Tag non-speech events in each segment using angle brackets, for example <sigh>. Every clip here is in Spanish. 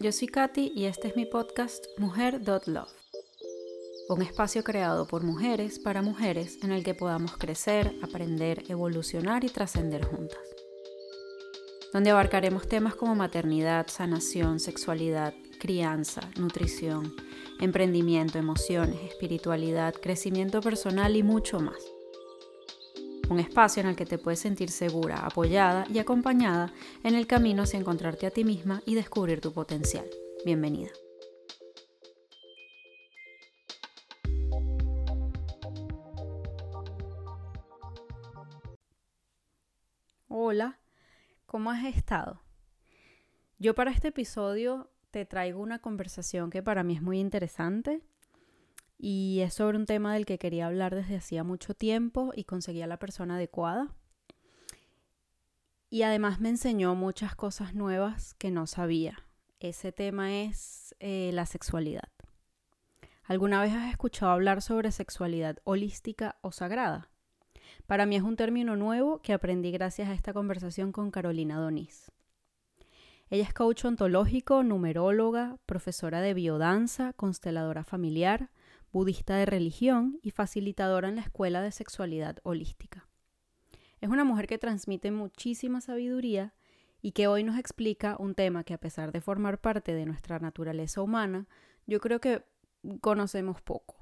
yo soy Katy y este es mi podcast Mujer.love. Un espacio creado por mujeres para mujeres en el que podamos crecer, aprender, evolucionar y trascender juntas. Donde abarcaremos temas como maternidad, sanación, sexualidad, crianza, nutrición, emprendimiento, emociones, espiritualidad, crecimiento personal y mucho más un espacio en el que te puedes sentir segura, apoyada y acompañada en el camino hacia encontrarte a ti misma y descubrir tu potencial. Bienvenida. Hola, ¿cómo has estado? Yo para este episodio te traigo una conversación que para mí es muy interesante y es sobre un tema del que quería hablar desde hacía mucho tiempo y conseguí a la persona adecuada. Y además me enseñó muchas cosas nuevas que no sabía. Ese tema es eh, la sexualidad. ¿Alguna vez has escuchado hablar sobre sexualidad holística o sagrada? Para mí es un término nuevo que aprendí gracias a esta conversación con Carolina Donis. Ella es coach ontológico, numeróloga, profesora de biodanza, consteladora familiar, budista de religión y facilitadora en la Escuela de Sexualidad Holística. Es una mujer que transmite muchísima sabiduría y que hoy nos explica un tema que a pesar de formar parte de nuestra naturaleza humana, yo creo que conocemos poco.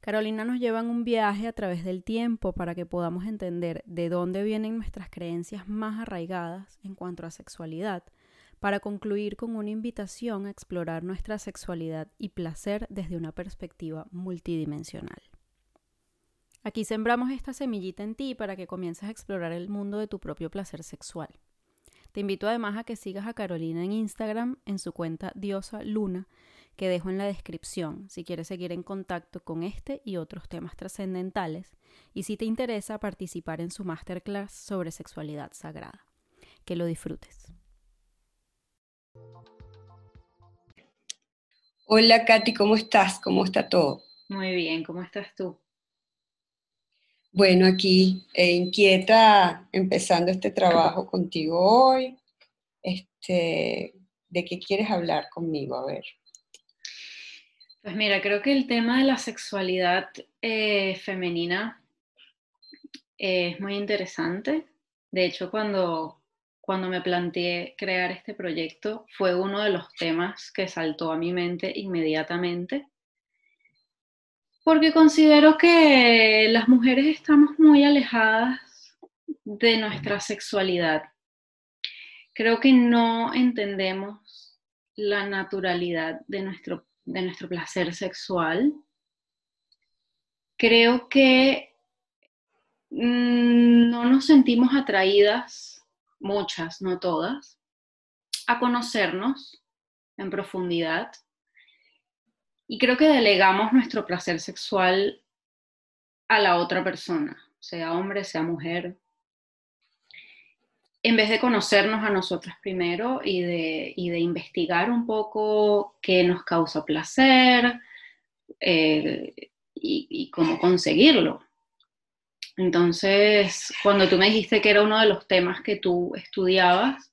Carolina nos lleva en un viaje a través del tiempo para que podamos entender de dónde vienen nuestras creencias más arraigadas en cuanto a sexualidad para concluir con una invitación a explorar nuestra sexualidad y placer desde una perspectiva multidimensional. Aquí sembramos esta semillita en ti para que comiences a explorar el mundo de tu propio placer sexual. Te invito además a que sigas a Carolina en Instagram en su cuenta Diosa Luna, que dejo en la descripción si quieres seguir en contacto con este y otros temas trascendentales y si te interesa participar en su masterclass sobre sexualidad sagrada. Que lo disfrutes. Hola Katy, ¿cómo estás? ¿Cómo está todo? Muy bien, ¿cómo estás tú? Bueno, aquí eh, inquieta empezando este trabajo contigo hoy. Este, ¿De qué quieres hablar conmigo? A ver. Pues mira, creo que el tema de la sexualidad eh, femenina es muy interesante. De hecho, cuando, cuando me planteé crear este proyecto, fue uno de los temas que saltó a mi mente inmediatamente, porque considero que las mujeres estamos muy alejadas de nuestra sexualidad. Creo que no entendemos la naturalidad de nuestro, de nuestro placer sexual. Creo que mm, no nos sentimos atraídas muchas, no todas, a conocernos en profundidad. Y creo que delegamos nuestro placer sexual a la otra persona, sea hombre, sea mujer, en vez de conocernos a nosotras primero y de, de investigar un poco qué nos causa placer eh, y, y cómo conseguirlo. Entonces, cuando tú me dijiste que era uno de los temas que tú estudiabas,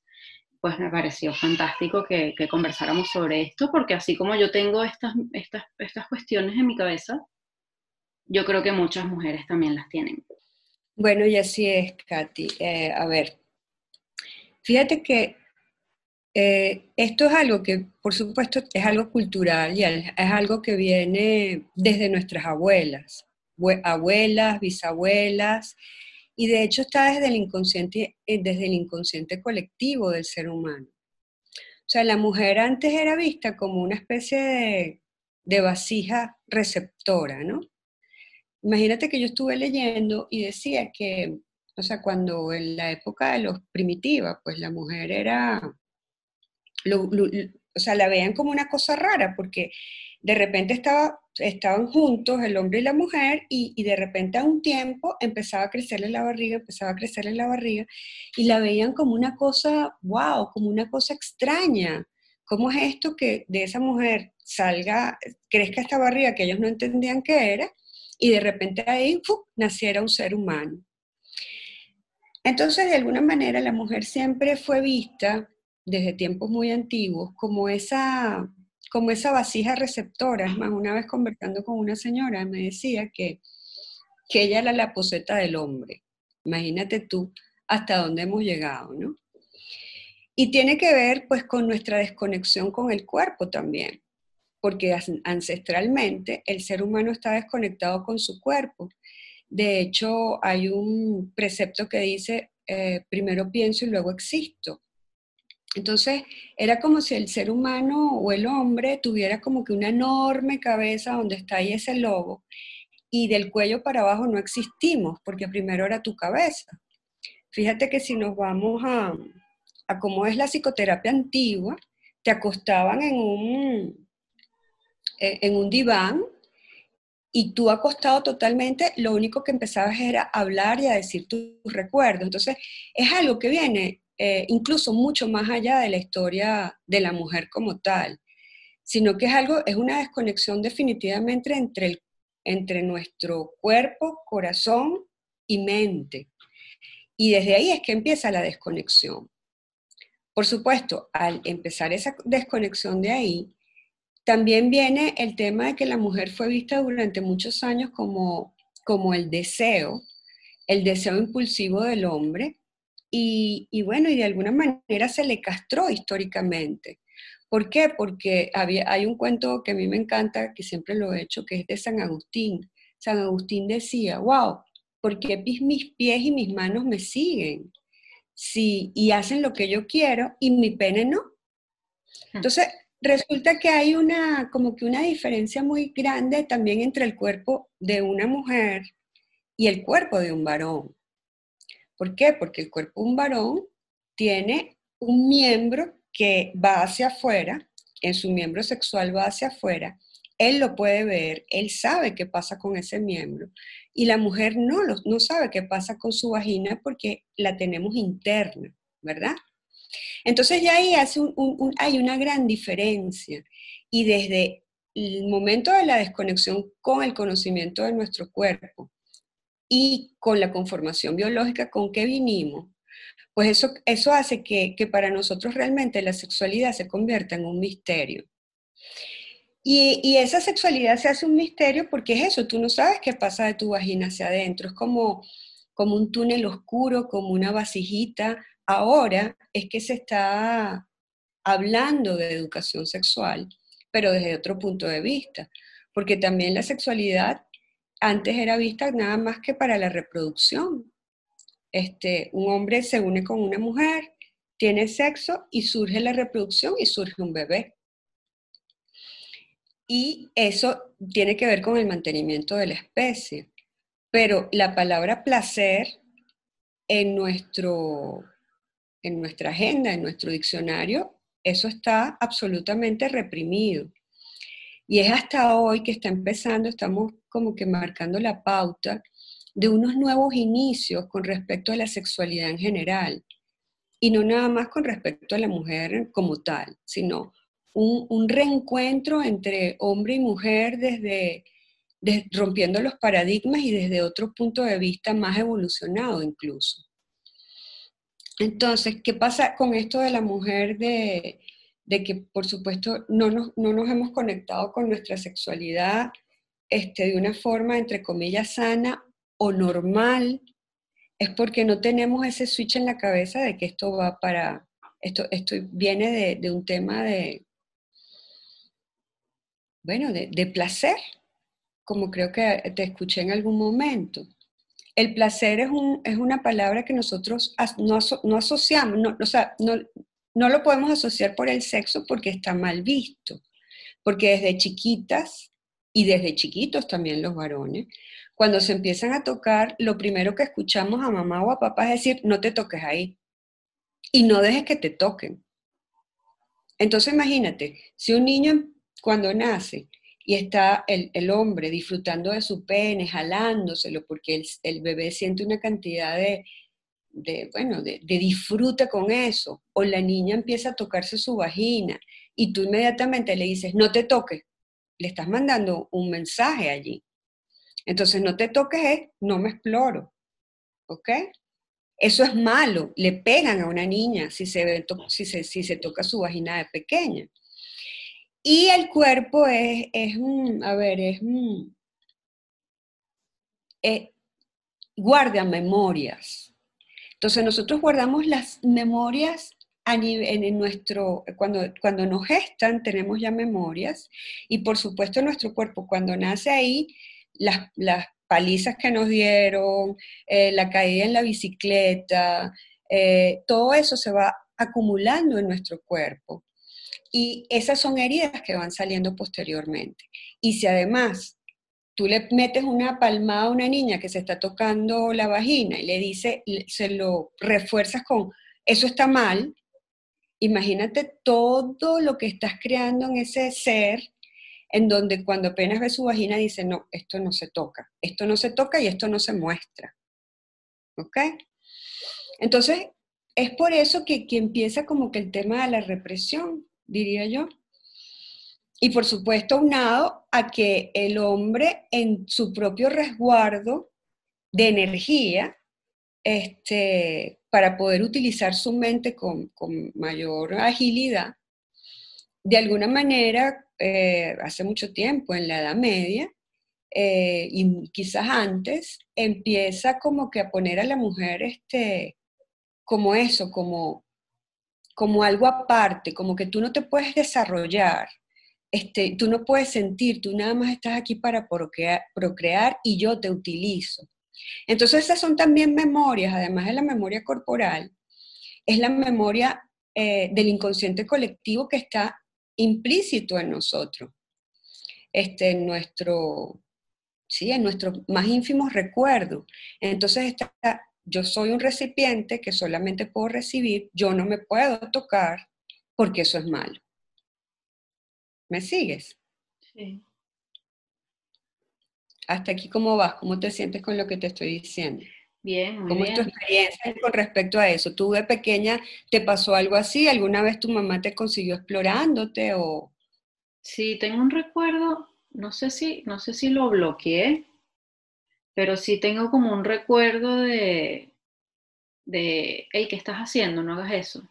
pues me pareció fantástico que, conversáramos sobre esto, porque así como yo tengo estas, estas, estas cuestiones en mi cabeza, yo creo que muchas mujeres también las tienen. Bueno, y así es, Katy. Eh, a ver, fíjate que eh, esto es algo que, por supuesto, es algo cultural y es algo que viene desde nuestras abuelas abuelas, bisabuelas, y de hecho está desde el inconsciente, eh, desde el inconsciente colectivo del ser humano. O sea, la mujer antes era vista como una especie de, de vasija receptora, ¿no? Imagínate que yo estuve leyendo y decía que, o sea, cuando en la época de los primitiva, pues la mujer era, o sea, la veían como una cosa rara, porque de repente estaba, estaban juntos el hombre y la mujer y, de repente a un tiempo empezaba a crecerle la barriga, empezaba a crecerle la barriga y la veían como una cosa, wow, como una cosa extraña. ¿Cómo es esto que de esa mujer salga, crezca esta barriga que ellos no entendían qué era y de repente ahí naciera un ser humano? Entonces, de alguna manera, la mujer siempre fue vista desde tiempos muy antiguos, como esa, como esa vasija receptora. Es más, una vez conversando con una señora me decía que, que ella era la poseta del hombre. Imagínate tú hasta dónde hemos llegado, ¿no? Y tiene que ver pues con nuestra desconexión con el cuerpo también, porque ancestralmente el ser humano está desconectado con su cuerpo. De hecho, hay un precepto que dice, eh, primero pienso y luego existo. Entonces, era como si el ser humano o el hombre tuviera como que una enorme cabeza donde está ahí ese lobo y del cuello para abajo no existimos, porque primero era tu cabeza. Fíjate que si nos vamos a, cómo es la psicoterapia antigua, te acostaban en un, en un diván y tú acostado totalmente, lo único que empezabas era a hablar y a decir tus recuerdos. Entonces, es algo que viene eh, incluso mucho más allá de la historia de la mujer como tal, sino que es algo, es una desconexión definitivamente entre, entre nuestro cuerpo, corazón y mente. Y desde ahí es que empieza la desconexión. Por supuesto, al empezar esa desconexión de ahí, también viene el tema de que la mujer fue vista durante muchos años como, como el deseo, el deseo impulsivo del hombre, y, bueno, y de alguna manera se le castró históricamente. ¿Por qué? Porque había, hay un cuento que a mí me encanta, que siempre lo he hecho, que es de San Agustín. San Agustín decía, wow, ¿por qué mis pies y mis manos me siguen? sí, y hacen lo que yo quiero y mi pene no. Entonces, resulta que hay una, como que una diferencia muy grande también entre el cuerpo de una mujer y el cuerpo de un varón. ¿Por qué? Porque el cuerpo de un varón tiene un miembro que va hacia afuera, en su miembro sexual va hacia afuera, él lo puede ver, él sabe qué pasa con ese miembro. Y la mujer no, no sabe qué pasa con su vagina porque la tenemos interna, ¿verdad? Entonces ya ahí hay una gran diferencia. Y desde el momento de la desconexión con el conocimiento de nuestro cuerpo y con la conformación biológica con que vinimos, pues eso, eso hace que, que para nosotros realmente la sexualidad se convierta en un misterio. Y, esa sexualidad se hace un misterio porque es eso, tú no sabes qué pasa de tu vagina hacia adentro, es como, como un túnel oscuro, como una vasijita. Ahora es que se está hablando de educación sexual, pero desde otro punto de vista, porque también la sexualidad antes era vista nada más que para la reproducción. Este, un hombre se une con una mujer, tiene sexo y surge la reproducción y surge un bebé. Y eso tiene que ver con el mantenimiento de la especie. Pero la palabra placer en, nuestro, en nuestra agenda, en nuestro diccionario, eso está absolutamente reprimido. Y es hasta hoy que está empezando, estamos como que marcando la pauta de unos nuevos inicios con respecto a la sexualidad en general. Y no nada más con respecto a la mujer como tal, sino un, reencuentro entre hombre y mujer desde, rompiendo los paradigmas y desde otro punto de vista más evolucionado incluso. Entonces, ¿qué pasa con esto de la mujer de, que, por supuesto, no nos, no nos, hemos conectado con nuestra sexualidad este, de una forma, entre comillas, sana o normal? Es porque no tenemos ese switch en la cabeza de que esto va para, esto, esto viene de un tema de, bueno, de, placer, como creo que te escuché en algún momento. El placer es, un, es una palabra que nosotros no, no asociamos, no, o sea, no, no lo podemos asociar por el sexo porque está mal visto, porque desde chiquitas y desde chiquitos también los varones, cuando se empiezan a tocar, lo primero que escuchamos a mamá o a papá es decir, no te toques ahí y no dejes que te toquen. Entonces imagínate, si un niño cuando nace y está el, hombre disfrutando de su pene, jalándoselo, porque el, bebé siente una cantidad de, bueno, de, de disfrute con eso, o la niña empieza a tocarse su vagina y tú inmediatamente le dices, no te toques, le estás mandando un mensaje allí. Entonces, no te toques no me exploro, ¿ok? Eso es malo, le pegan a una niña si se, si si se toca su vagina de pequeña. Y el cuerpo es, es a ver, es, es guarda memorias. Entonces nosotros guardamos las memorias en nuestro, cuando, cuando nos gestan tenemos ya memorias y por supuesto nuestro cuerpo cuando nace ahí, las, las palizas que nos dieron, eh, la caída en la bicicleta, eh, todo eso se va acumulando en nuestro cuerpo. Y esas son heridas que van saliendo posteriormente. Y si además tú le metes una palmada a una niña que se está tocando la vagina y le dice, se lo refuerzas con, eso está mal, imagínate todo lo que estás creando en ese ser, en donde cuando apenas ve su vagina dice, no, esto no se toca, esto no se toca y esto no se muestra. ¿Ok? Entonces, es por eso que, que empieza como que el tema de la represión, diría yo. Y por supuesto, unado a que el hombre en su propio resguardo de energía, este, para poder utilizar su mente con, mayor agilidad, de alguna manera, eh, hace mucho tiempo, en la Edad Media, eh, y quizás antes, empieza como que a poner a la mujer este, como eso, como, como algo aparte, como que tú no te puedes desarrollar, este, tú no puedes sentir, tú nada más estás aquí para procrear, y yo te utilizo. Entonces esas son también memorias, además de la memoria corporal, es la memoria eh, del inconsciente colectivo que está implícito en nosotros, este, en nuestro, sí, en nuestros más ínfimos recuerdos. Entonces está, yo soy un recipiente que solamente puedo recibir, yo no me puedo tocar porque eso es malo. ¿Me sigues? Sí. Hasta aquí, ¿cómo vas? ¿Cómo te sientes con lo que te estoy diciendo? Bien, muy ¿Cómo es tu experiencia con respecto a eso? ¿Tú de pequeña te pasó algo así? ¿Alguna vez tu mamá te consiguió explorándote o...? Sí, tengo un recuerdo, no sé si, no sé si lo bloqueé, pero sí tengo como un recuerdo de, de, hey, ¿qué estás haciendo? No hagas eso.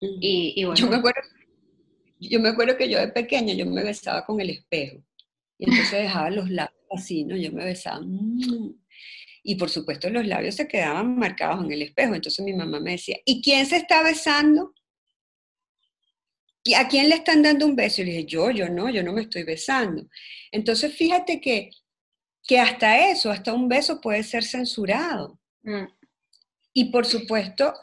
Y, y bueno. Yo me acuerdo yo me acuerdo que yo de pequeña yo me besaba con el espejo. Y entonces dejaba los labios así, ¿no? Yo me besaba. Mm. Y por supuesto los labios se quedaban marcados en el espejo. Entonces mi mamá me decía, ¿y quién se está besando? ¿Y a quién le están dando un beso? Y le dije, yo, yo no, yo no me estoy besando. Entonces fíjate que, que hasta eso, hasta un beso puede ser censurado. Mm. Y por supuesto,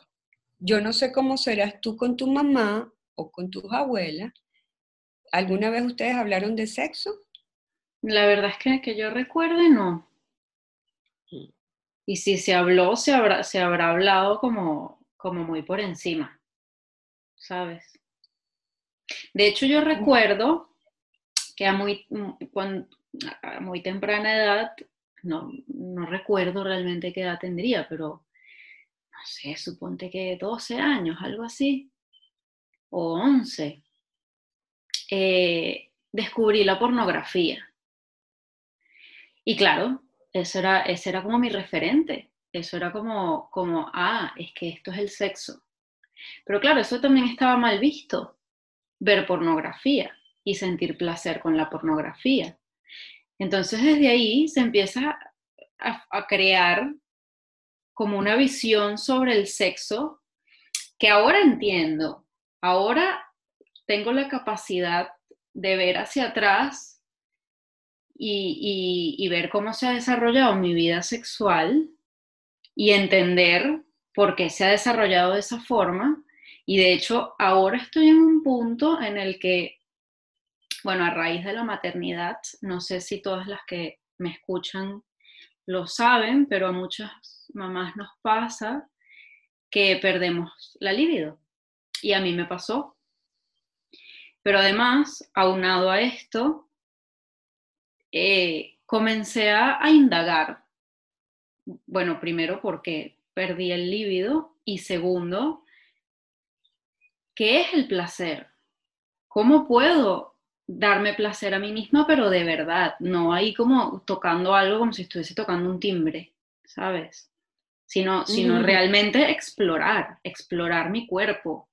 yo no sé cómo serás tú con tu mamá o con tus abuelas, ¿alguna vez ustedes hablaron de sexo? La verdad es que, que yo recuerde, no. Mm. Y si se habló, se habrá, se habrá hablado como, como muy por encima, ¿sabes? De hecho, yo recuerdo que a muy, a muy temprana edad, no, no recuerdo realmente qué edad tendría, pero no sé, suponte que 12 años, algo así o 11, eh, descubrí la pornografía. Y claro, eso era, ese era como mi referente. Eso era como, como, ah, es que esto es el sexo. Pero claro, eso también estaba mal visto, ver pornografía y sentir placer con la pornografía. Entonces desde ahí se empieza a crear como una visión sobre el sexo que ahora entiendo, Ahora tengo la capacidad de ver hacia atrás y, ver cómo se ha desarrollado mi vida sexual y entender por qué se ha desarrollado de esa forma. Y de hecho, ahora estoy en un punto en el que, bueno, a raíz de la maternidad, no sé si todas las que me escuchan lo saben, pero a muchas mamás nos pasa que perdemos la libido y a mí me pasó. Pero además, aunado a esto, eh, comencé a, indagar. Bueno, primero porque perdí el líbido y segundo, ¿qué es el placer? ¿Cómo puedo darme placer a mí misma, pero de verdad? No ahí como tocando algo como si estuviese tocando un timbre, ¿sabes? sino, sino realmente explorar, explorar mi cuerpo.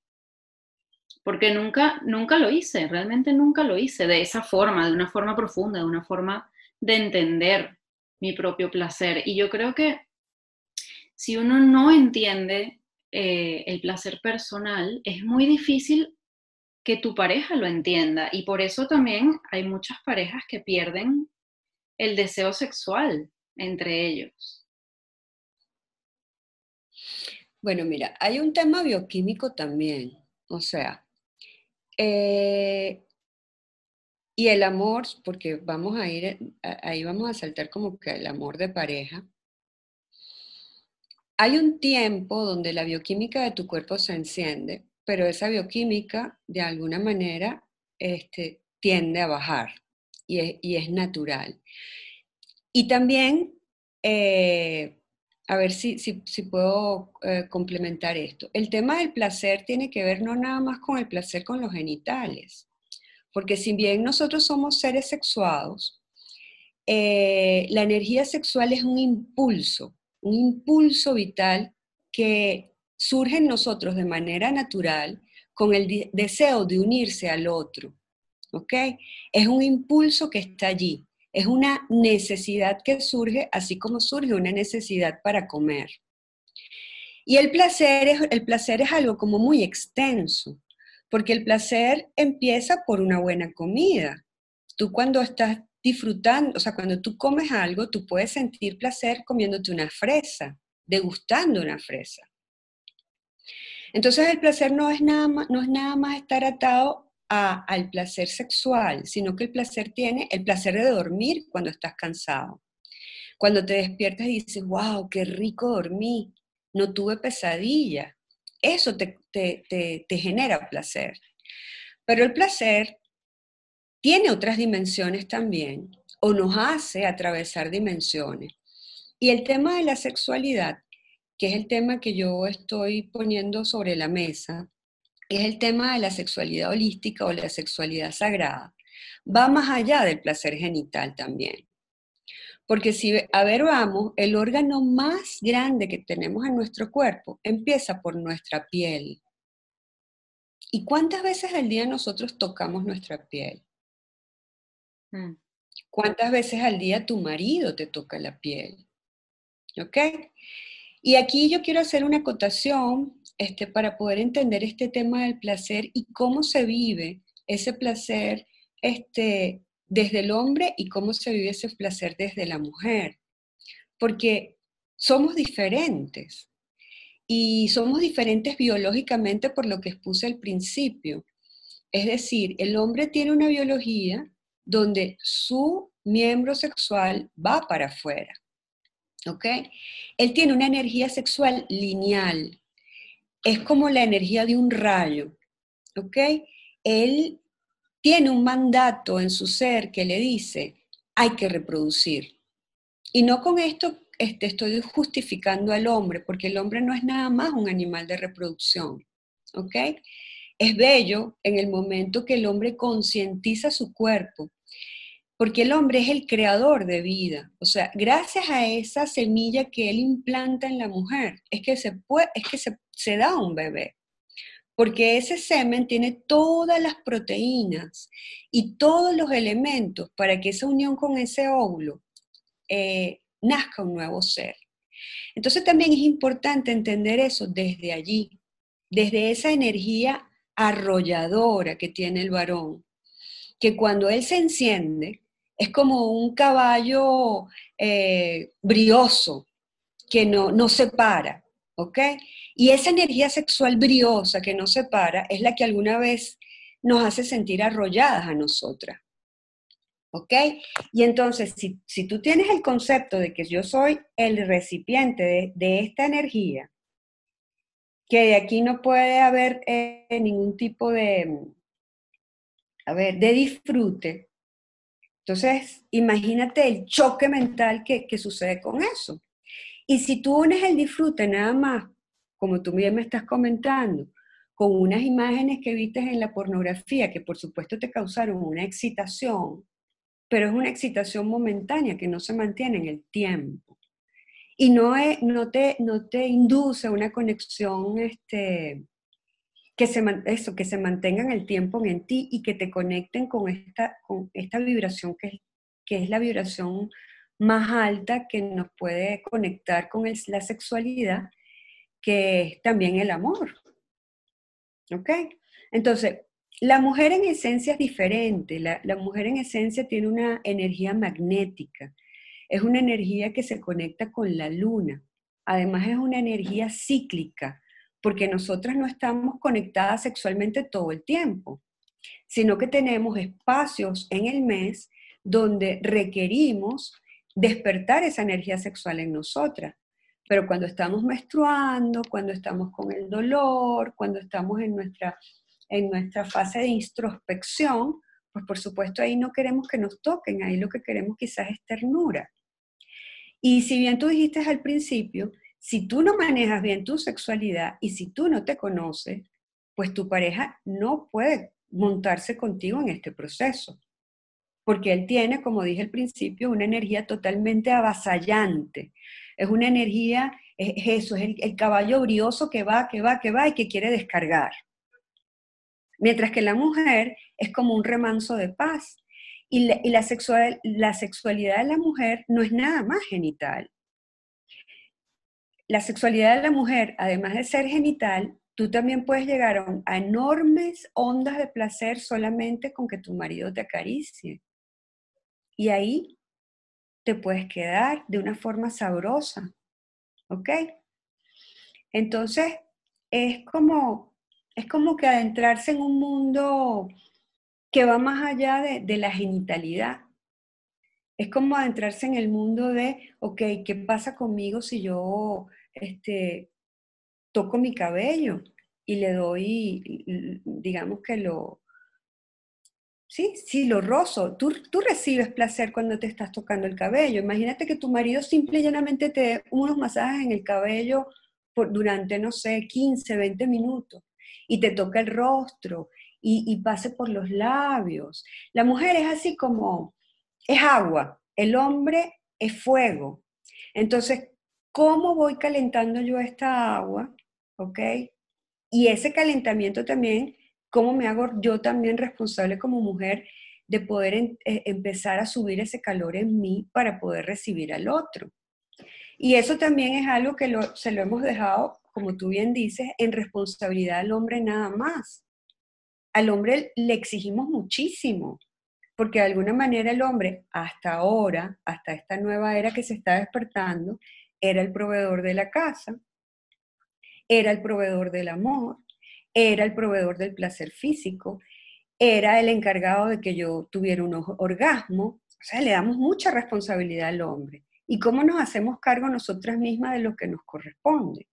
Porque nunca, nunca lo hice, realmente nunca lo hice de esa forma, de una forma profunda, de una forma de entender mi propio placer. Y yo creo que si uno no entiende eh, el placer personal, es muy difícil que tu pareja lo entienda. Y por eso también hay muchas parejas que pierden el deseo sexual entre ellos. Bueno, mira, hay un tema bioquímico también, o sea, eh, y el amor, porque vamos a ir, ahí vamos a saltar como que el amor de pareja. Hay un tiempo donde la bioquímica de tu cuerpo se enciende, pero esa bioquímica de alguna manera este, tiende a bajar y es, natural. Y también eh, a ver si, si, puedo eh, complementar esto. El tema del placer tiene que ver no nada más con el placer con los genitales, porque si bien nosotros somos seres sexuados, eh, la energía sexual es un impulso, un impulso vital que surge en nosotros de manera natural con el deseo de unirse al otro. ¿Ok? Es un impulso que está allí. Es una necesidad que surge, así como surge una necesidad para comer. Y el placer es, el placer es algo como muy extenso, porque el placer empieza por una buena comida. Tú cuando estás disfrutando, o sea, cuando tú comes algo, tú puedes sentir placer comiéndote una fresa, degustando una fresa. Entonces el placer no es nada más, no es nada más estar atado al placer sexual, sino que el placer tiene el placer de dormir cuando estás cansado. Cuando te despiertas y dices, wow, qué rico dormí, no tuve pesadilla. Eso te, te genera placer. Pero el placer tiene otras dimensiones también, o nos hace atravesar dimensiones. Y el tema de la sexualidad, que es el tema que yo estoy poniendo sobre la mesa, es el tema de la sexualidad holística o la sexualidad sagrada. Va más allá del placer genital también. Porque si, a ver, vamos, el órgano más grande que tenemos en nuestro cuerpo empieza por nuestra piel. ¿Y cuántas veces al día nosotros tocamos nuestra piel? Mm. ¿Cuántas veces al día tu marido te toca la piel? ¿Ok? Y aquí yo quiero hacer una acotación este, para poder entender este tema del placer y cómo se vive ese placer este, desde el hombre y cómo se vive ese placer desde la mujer. Porque somos diferentes y somos diferentes biológicamente por lo que expuse al principio. Es decir, el hombre tiene una biología donde su miembro sexual va para afuera. ¿Ok? Él tiene una energía sexual lineal, es como la energía de un rayo, ¿ok? Él tiene un mandato en su ser que le dice, hay que reproducir. Y no con esto este, estoy justificando al hombre, porque el hombre no es nada más un animal de reproducción, ¿ok? Es bello en el momento que el hombre concientiza su cuerpo, porque el hombre es el creador de vida. O sea, gracias a esa semilla que él implanta en la mujer, es que se, puede, es que se, da un bebé. Porque ese semen tiene todas las proteínas y todos los elementos para que esa unión con ese óvulo eh, nazca un nuevo ser. Entonces también es importante entender eso desde allí, desde esa energía arrolladora que tiene el varón, que cuando él se enciende, es como un caballo eh, brioso que no, no se para, ¿ok? Y esa energía sexual briosa que no se para es la que alguna vez nos hace sentir arrolladas a nosotras. ¿Ok? Y entonces, si, tú tienes el concepto de que yo soy el recipiente de, de esta energía, que de aquí no puede haber eh, ningún tipo de, a ver, de disfrute, entonces, imagínate el choque mental que, sucede con eso. Y si tú unes el disfrute nada más, como tú bien me estás comentando, con unas imágenes que viste en la pornografía, que por supuesto te causaron una excitación, pero es una excitación momentánea que no se mantiene en el tiempo. y no, no, te, induce una conexión este, que, se, se mantengan el tiempo en ti y que te conecten con esta, vibración que es la vibración más alta que nos puede conectar con la sexualidad, que es también el amor. ¿Ok? Entonces, la mujer en esencia es diferente. La, la, mujer en esencia tiene una energía magnética. Es una energía que se conecta con la luna. Además es una energía cíclica, porque nosotras no estamos conectadas sexualmente todo el tiempo, sino que tenemos espacios en el mes donde requerimos despertar esa energía sexual en nosotras. Pero cuando estamos menstruando, cuando estamos con el dolor, cuando estamos en nuestra, en nuestra fase de introspección, pues por supuesto ahí no queremos que nos toquen, ahí lo que queremos quizás es ternura. Y si bien tú dijiste al principio, si tú no manejas bien tu sexualidad y si tú no te conoces, pues tu pareja no puede montarse contigo en este proceso porque él tiene, como dije al principio, una energía totalmente avasallante. Es una energía, es es el, caballo brioso que va, que va, que va y que quiere descargar. Mientras que la mujer es como un remanso de paz. Y, la sexualidad de la mujer no es nada más genital. La sexualidad de la mujer, además de ser genital, tú también puedes llegar a enormes ondas de placer solamente con que tu marido te acaricie. Y ahí te puedes quedar de una forma sabrosa, ¿ok? Entonces, es como, es como que adentrarse en un mundo que va más allá de, la genitalidad. Es como adentrarse en el mundo de, ok, ¿qué pasa conmigo si yo este, toco mi cabello y le doy, digamos que lo, Sí, sí, lo rozo. Tú, tú recibes placer cuando te estás tocando el cabello. Imagínate que tu marido simple y llanamente te dé unos masajes en el cabello durante, no sé, 15, 20 minutos y te toca el rostro y, y pase por los labios. La mujer es así como, es agua, el hombre es fuego. Entonces, ¿cómo voy calentando yo esta agua? ¿Ok? Y ese calentamiento también ¿Cómo me hago yo también responsable como mujer de poder eh, empezar a subir ese calor en mí para poder recibir al otro? Y eso también es algo que se lo hemos dejado, como tú bien dices, en responsabilidad al hombre nada más. Al hombre le exigimos muchísimo, porque de alguna manera el hombre, hasta ahora, hasta esta nueva era que se está despertando, era el proveedor de la casa, era el proveedor del amor, era el proveedor del placer físico, era el encargado de que yo tuviera un orgasmo. O sea, le damos mucha responsabilidad al hombre. ¿Y cómo nos hacemos cargo nosotras mismas de lo que nos corresponde?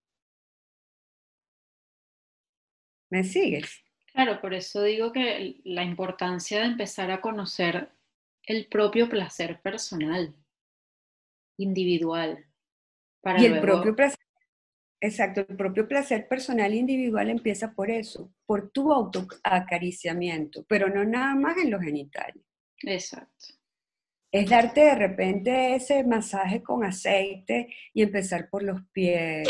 ¿Me sigues? Claro, por eso digo que la importancia de empezar a conocer el propio placer personal, individual. Para y el propio placer Exacto, el propio placer personal e individual empieza por eso, por tu autoacariciamiento, pero no nada más en los genitales. Exacto. Es darte de repente ese masaje con aceite y empezar por los pies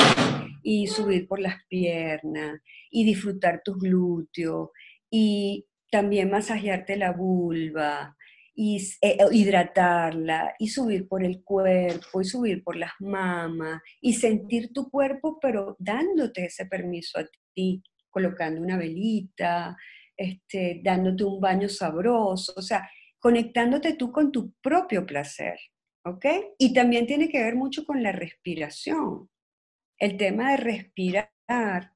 y subir por las piernas y disfrutar tus glúteos y también masajearte la vulva y eh, hidratarla y subir por el cuerpo y subir por las mamas y sentir tu cuerpo, pero dándote ese permiso a ti, colocando una velita, este, dándote un baño sabroso, o sea, conectándote tú con tu propio placer, ¿ok? Y también tiene que ver mucho con la respiración. El tema de respirar,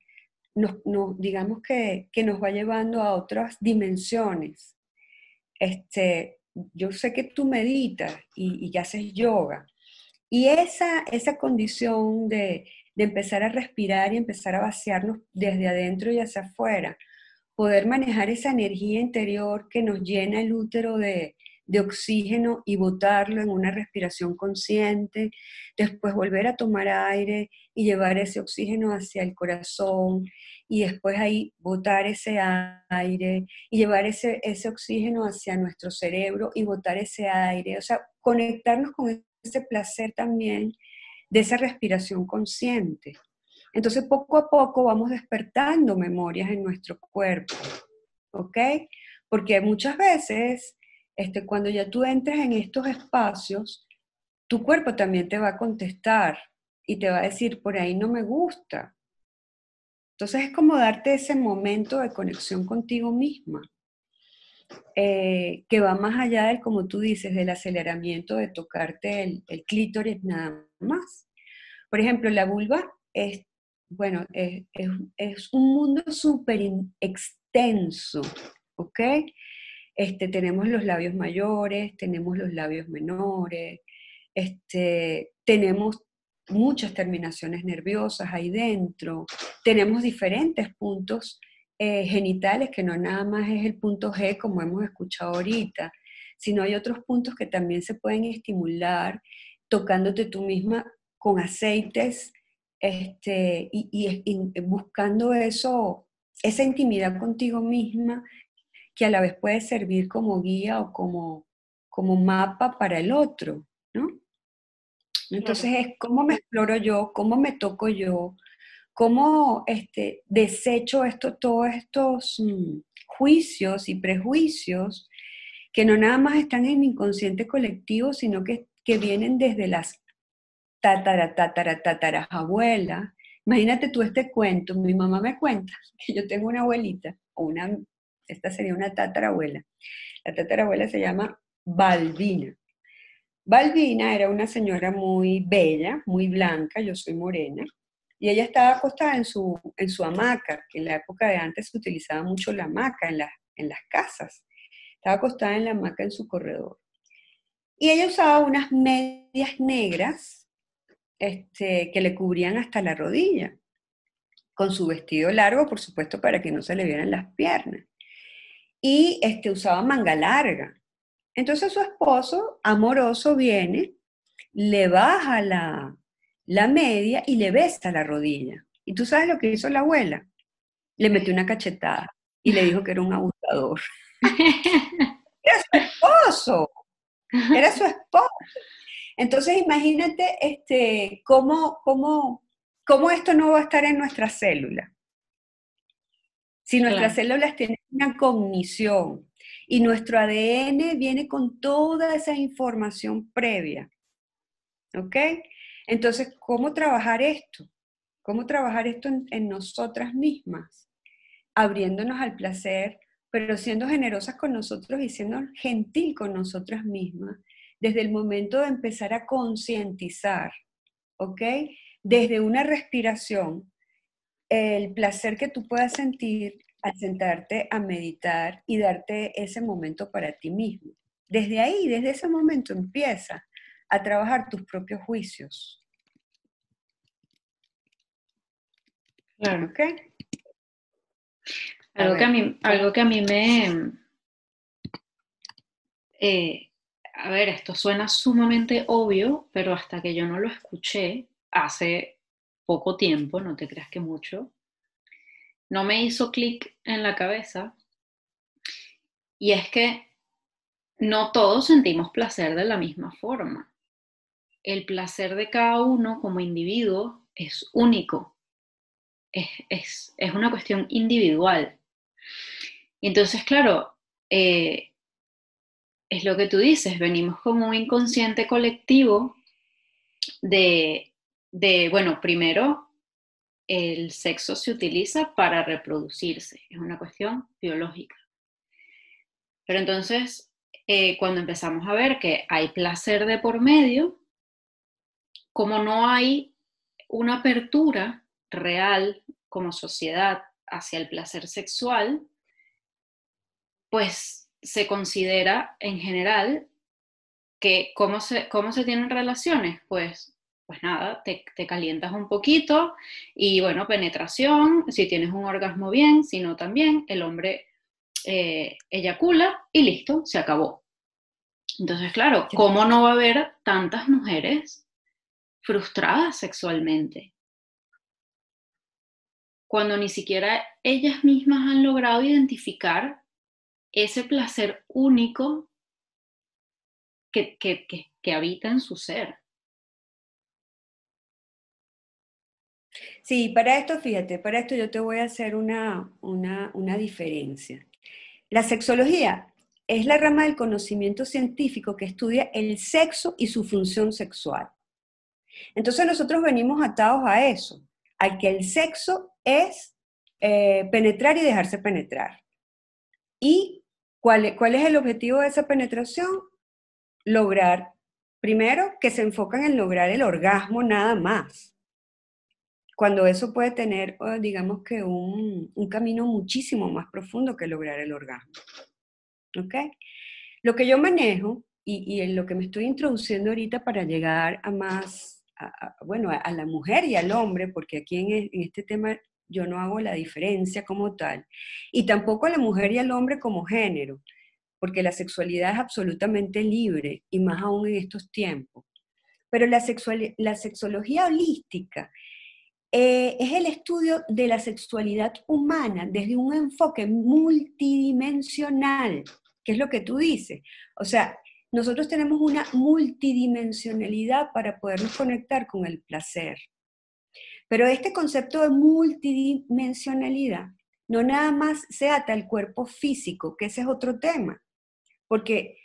nos, digamos que, que, nos va llevando a otras dimensiones. Este, yo sé que tú meditas y, y haces yoga. Y esa, esa condición de, de empezar a respirar y empezar a vaciarnos desde adentro y hacia afuera, poder manejar esa energía interior que nos llena el útero de, de oxígeno y botarlo en una respiración consciente, después volver a tomar aire y llevar ese oxígeno hacia el corazón y después ahí botar ese aire y llevar ese, ese oxígeno hacia nuestro cerebro y botar ese aire, o sea, conectarnos con ese placer también de esa respiración consciente. Entonces, poco a poco vamos despertando memorias en nuestro cuerpo, ¿ok? Porque muchas veces, este, cuando ya tú entras en estos espacios, tu cuerpo también te va a contestar y te va a decir, por ahí no me gusta. Entonces es como darte ese momento de conexión contigo misma, eh, que va más allá del, como tú dices, del aceleramiento de tocarte el, el clítoris nada más. Por ejemplo, la vulva es bueno, es, un mundo súper extenso, ¿ok? Este, tenemos los labios mayores, tenemos los labios menores, este, tenemos muchas terminaciones nerviosas ahí dentro, tenemos diferentes puntos eh, genitales que no nada más es el punto G como hemos escuchado ahorita, sino hay otros puntos que también se pueden estimular tocándote tú misma con aceites este, y, buscando eso, esa intimidad contigo misma, que a la vez puede servir como guía o como, como mapa para el otro, ¿no? Entonces es cómo me exploro yo, cómo me toco yo, cómo este, desecho esto, todos estos mm, juicios y prejuicios que no nada más están en mi inconsciente colectivo, sino que, que vienen desde las tatara, tatara, tatara, abuela. Imagínate tú este cuento, mi mamá me cuenta <laughs> que yo tengo una abuelita, o una, esta sería una tatarabuela. La tatarabuela se llama Balbina. Balbina era una señora muy bella, muy blanca, yo soy morena, y ella estaba acostada en su, en su hamaca, que en la época de antes se utilizaba mucho la hamaca en, en las casas. Estaba acostada en la hamaca en su corredor. Y ella usaba unas medias negras este, que le cubrían hasta la rodilla, con su vestido largo, por supuesto, para que no se le vieran las piernas. Y este, usaba manga larga. Entonces su esposo, amoroso, viene, le baja la, la media y le besa la rodilla. ¿Y tú sabes lo que hizo la abuela? Le metió una cachetada y le dijo que era un abusador. <laughs> era su esposo. Era su esposo. Entonces imagínate este, cómo, cómo, cómo esto no va a estar en nuestras células. Si nuestras células tienen una cognición y nuestro ADN viene con toda esa información previa. ¿Ok? Entonces, ¿cómo trabajar esto? ¿Cómo trabajar esto en, en nosotras mismas? Abriéndonos al placer, pero siendo generosas con nosotros y siendo gentil con nosotras mismas desde el momento de empezar a concientizar, ¿ok? Desde una respiración, el placer que tú puedas sentir al sentarte a meditar y darte ese momento para ti mismo. Desde ahí, desde ese momento empieza a trabajar tus propios juicios. Claro. ¿Ok? Algo, que a mí, algo que a mí me... Eh, a ver, esto suena sumamente obvio, pero hasta que yo no lo escuché hace poco tiempo, no te creas que mucho, no me hizo clic en la cabeza. Y es que no todos sentimos placer de la misma forma. El placer de cada uno como individuo es único. Es, una cuestión individual. Y entonces, claro, eh, es lo que tú dices, venimos como un inconsciente colectivo de, bueno, primero, el sexo se utiliza para reproducirse, es una cuestión biológica. Pero entonces, eh, cuando empezamos a ver que hay placer de por medio, como no hay una apertura real como sociedad hacia el placer sexual, pues se considera en general que cómo se, cómo se tienen relaciones, pues, pues nada, te, calientas un poquito y bueno, penetración, si tienes un orgasmo bien, si no también, el hombre eh, eyacula y listo, se acabó. Entonces, claro, ¿cómo no va a haber tantas mujeres frustradas sexualmente? Cuando ni siquiera ellas mismas han logrado identificar ese placer único que, habita en su ser. Sí, para esto, fíjate, para esto yo te voy a hacer una, una, diferencia. La sexología es la rama del conocimiento científico que estudia el sexo y su función sexual. Entonces nosotros venimos atados a eso, a que el sexo es eh, penetrar y dejarse penetrar. ¿Y cuál, cuál es el objetivo de esa penetración? Lograr, primero, que se enfocan en lograr el orgasmo nada más. Cuando eso puede tener, oh, digamos que un, un camino muchísimo más profundo que lograr el orgasmo. ¿Ok? Lo que yo manejo y, y en lo que me estoy introduciendo ahorita para llegar a más, bueno, a, la mujer y al hombre, porque aquí en, e, en este tema yo no hago la diferencia como tal, y tampoco a la mujer y al hombre como género, porque la sexualidad es absolutamente libre, y más aún en estos tiempos. Pero la, la sexología holística eh, es el estudio de la sexualidad humana desde un enfoque multidimensional, que es lo que tú dices. O sea, nosotros tenemos una multidimensionalidad para podernos conectar con el placer. Pero este concepto de multidimensionalidad no nada más se ata al cuerpo físico, que ese es otro tema. Porque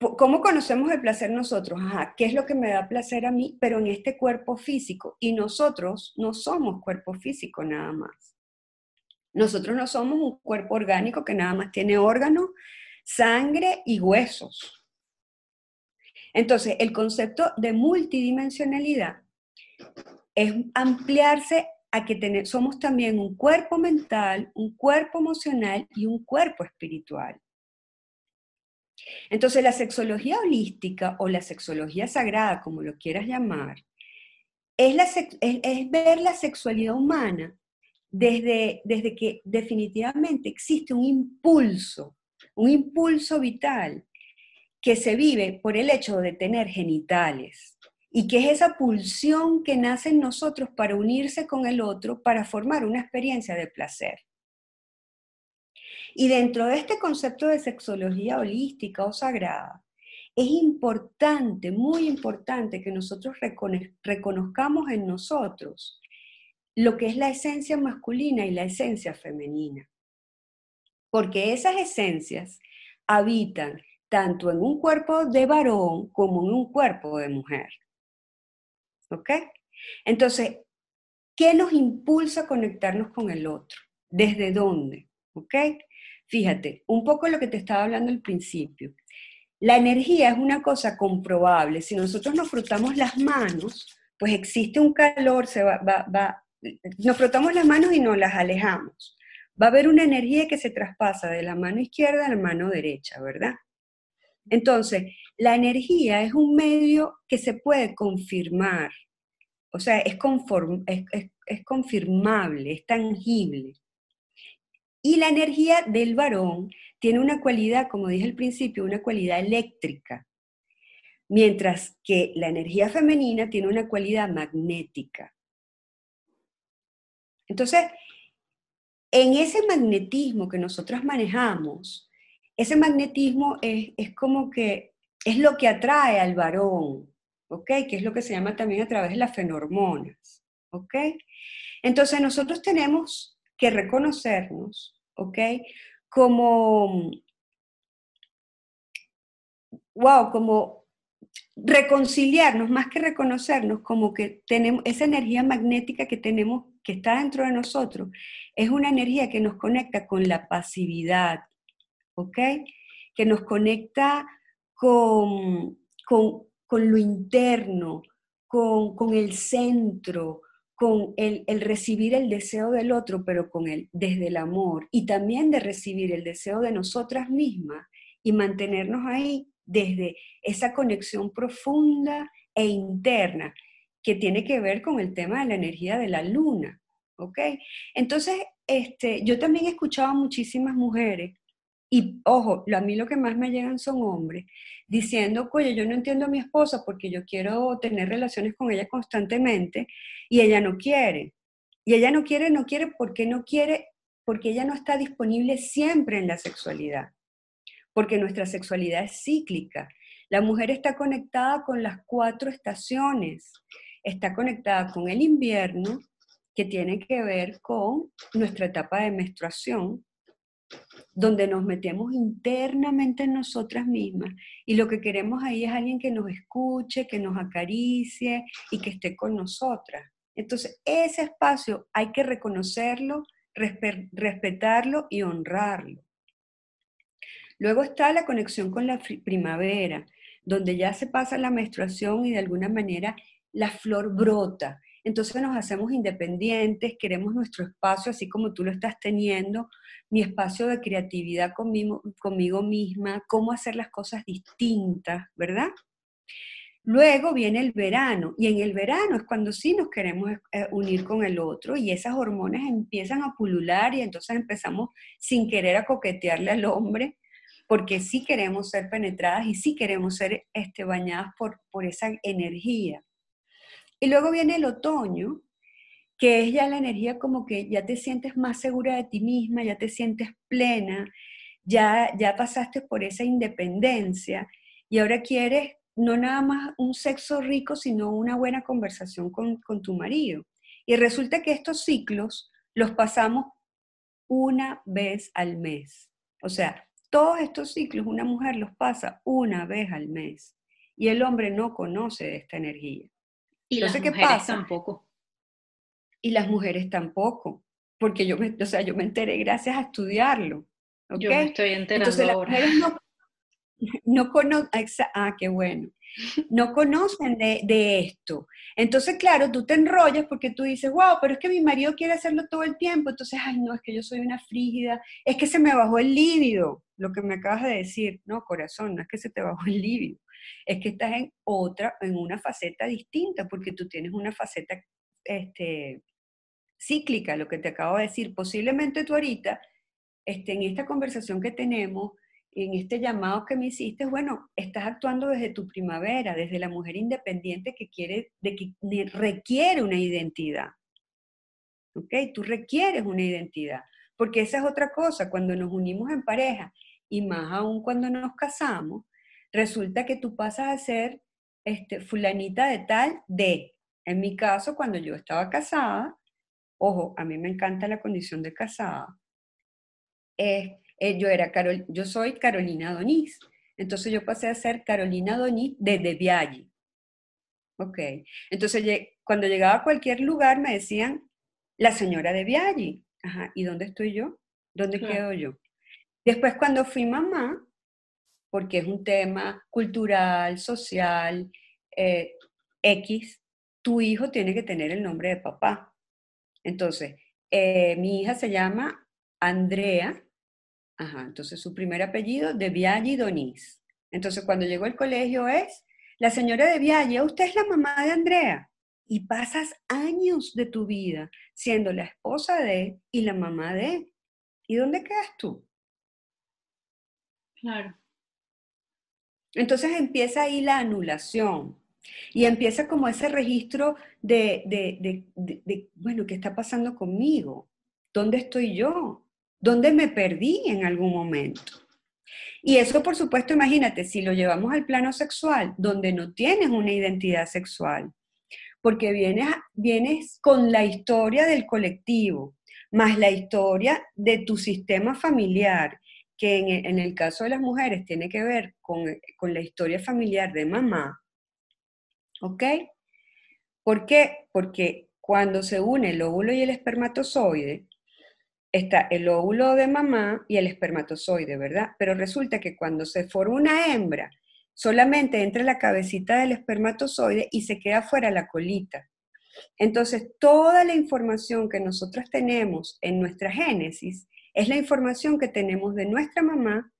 ¿Cómo conocemos el placer nosotros? Ajá, ¿qué es lo que me da placer a mí, pero en este cuerpo físico? Y nosotros no somos cuerpo físico nada más. Nosotros no somos un cuerpo orgánico que nada más tiene órganos, sangre y huesos. Entonces, el concepto de multidimensionalidad es ampliarse a que somos también un cuerpo mental, un cuerpo emocional y un cuerpo espiritual. Entonces, la sexología holística o la sexología sagrada, como lo quieras llamar, es, ver la sexualidad humana desde, desde que definitivamente existe un impulso, un impulso vital que se vive por el hecho de tener genitales y que es esa pulsión que nace en nosotros para unirse con el otro, para formar una experiencia de placer. Y dentro de este concepto de sexología holística o sagrada, es importante, muy importante que nosotros reconozcamos en nosotros lo que es la esencia masculina y la esencia femenina. Porque esas esencias habitan tanto en un cuerpo de varón como en un cuerpo de mujer. ¿Ok? Entonces, ¿qué nos impulsa a conectarnos con el otro? ¿Desde dónde? ¿Ok? Fíjate, un poco lo que te estaba hablando al principio. La energía es una cosa comprobable. Si nosotros nos frotamos las manos, pues existe un calor, se va, va, nos frotamos las manos y nos las alejamos. Va a haber una energía que se traspasa de la mano izquierda a la mano derecha, ¿verdad? Entonces, la energía es un medio que se puede confirmar, o sea, es, es confirmable, es tangible. Y la energía del varón tiene una cualidad, como dije al principio, una cualidad eléctrica, mientras que la energía femenina tiene una cualidad magnética. Entonces, en ese magnetismo que nosotros manejamos, ese magnetismo es, es, como que es lo que atrae al varón, ¿ok? Que es lo que se llama también a través de las fenormonas, ¿ok? Entonces nosotros tenemos que reconocernos, ¿ok? Como, wow, como reconciliarnos, más que reconocernos, como que tenemos esa energía magnética que tenemos, que está dentro de nosotros, es una energía que nos conecta con la pasividad, ¿ok? Que nos conecta con, con, lo interno, con, con el centro, con el, recibir el deseo del otro, pero con el, desde el amor, y también de recibir el deseo de nosotras mismas y mantenernos ahí desde esa conexión profunda e interna que tiene que ver con el tema de la energía de la luna, ¿ok? Entonces, este, yo también he escuchado a muchísimas mujeres y ojo, a mí lo que más me llegan son hombres, diciendo, oye, yo no entiendo a mi esposa porque yo quiero tener relaciones con ella constantemente y ella no quiere. Y ella no quiere, no quiere porque no quiere, porque ella no está disponible siempre en la sexualidad, porque nuestra sexualidad es cíclica. La mujer está conectada con las cuatro estaciones, está conectada con el invierno, que tiene que ver con nuestra etapa de menstruación, donde nos metemos internamente en nosotras mismas y lo que queremos ahí es alguien que nos escuche, que nos acaricie y que esté con nosotras. Entonces, ese espacio hay que reconocerlo, respetarlo y honrarlo. Luego está la conexión con la primavera, donde ya se pasa la menstruación y de alguna manera la flor brota. Entonces nos hacemos independientes, queremos nuestro espacio así como tú lo estás teniendo, mi espacio de creatividad conmigo, misma, cómo hacer las cosas distintas, ¿verdad? Luego viene el verano y en el verano es cuando sí nos queremos eh, unir con el otro y esas hormonas empiezan a pulular y entonces empezamos sin querer a coquetearle al hombre porque sí queremos ser penetradas y sí queremos ser este, bañadas por esa energía. Y luego viene el otoño, que es ya la energía como que ya te sientes más segura de ti misma, ya te sientes plena, ya, ya pasaste por esa independencia y ahora quieres no nada más un sexo rico, sino una buena conversación con, con tu marido. Y resulta que estos ciclos los pasamos una vez al mes. O sea, todos estos ciclos una mujer los pasa una vez al mes y el hombre no conoce esta energía. Y las mujeres tampoco. Y las mujeres tampoco, porque yo me, o sea, yo me enteré gracias a estudiarlo. Yo me estoy enterando Entonces, las mujeres no, no conocen, ah, qué bueno, no conocen de, de, esto. Entonces, claro, tú te enrollas porque tú dices, wow, pero es que mi marido quiere hacerlo todo el tiempo, entonces, ay, no, es que yo soy una frígida, es que se me bajó el líbido, lo que me acabas de decir, no, corazón, no es que se te bajó el líbido, es que estás en otra, en una faceta distinta, porque tú tienes una faceta este, cíclica, lo que te acabo de decir, posiblemente tú ahorita, este, en esta conversación que tenemos, en este llamado que me hiciste, bueno, estás actuando desde tu primavera, desde la mujer independiente que quiere, de que requiere una identidad. ¿Ok? Tú requieres una identidad, porque esa es otra cosa, cuando nos unimos en pareja y más aún cuando nos casamos, resulta que tú pasas a ser este, fulanita de tal de. En mi caso, cuando yo estaba casada, ojo, a mí me encanta la condición de casada, eh, eh, yo, era Carol, yo soy Carolina Donís. Entonces yo pasé a ser Carolina Donís de De Ok. Entonces cuando llegaba a cualquier lugar me decían, la señora de Viaggi. Ajá, ¿y dónde estoy yo? ¿Dónde quedo yo? Después cuando fui mamá, porque es un tema cultural, social, eh, X, tu hijo tiene que tener el nombre de papá. Entonces, eh, mi hija se llama Andrea Ajá, entonces su primer apellido, de Viaggi Donís. Entonces cuando llegó al colegio es, la señora de Viaggi, usted es la mamá de Andrea. Y pasas años de tu vida siendo la esposa de y la mamá de. ¿Y dónde quedas tú? Claro. Entonces empieza ahí la anulación y empieza como ese registro de, de, de, bueno, ¿qué está pasando conmigo? ¿Dónde estoy yo? ¿Dónde me perdí en algún momento? Y eso, por supuesto, imagínate, si lo llevamos al plano sexual, donde no tienes una identidad sexual, porque vienes, vienes con la historia del colectivo, más la historia de tu sistema familiar, que en, el caso de las mujeres tiene que ver con, la historia familiar de mamá. ¿Ok? ¿Por qué? Porque cuando se une el óvulo y el espermatozoide, está el óvulo de mamá y el espermatozoide, ¿verdad? Pero resulta que cuando se forma una hembra, solamente entra la cabecita del espermatozoide y se queda fuera la colita. Entonces, toda la información que nosotros tenemos en nuestra génesis es la información que tenemos de nuestra mamá,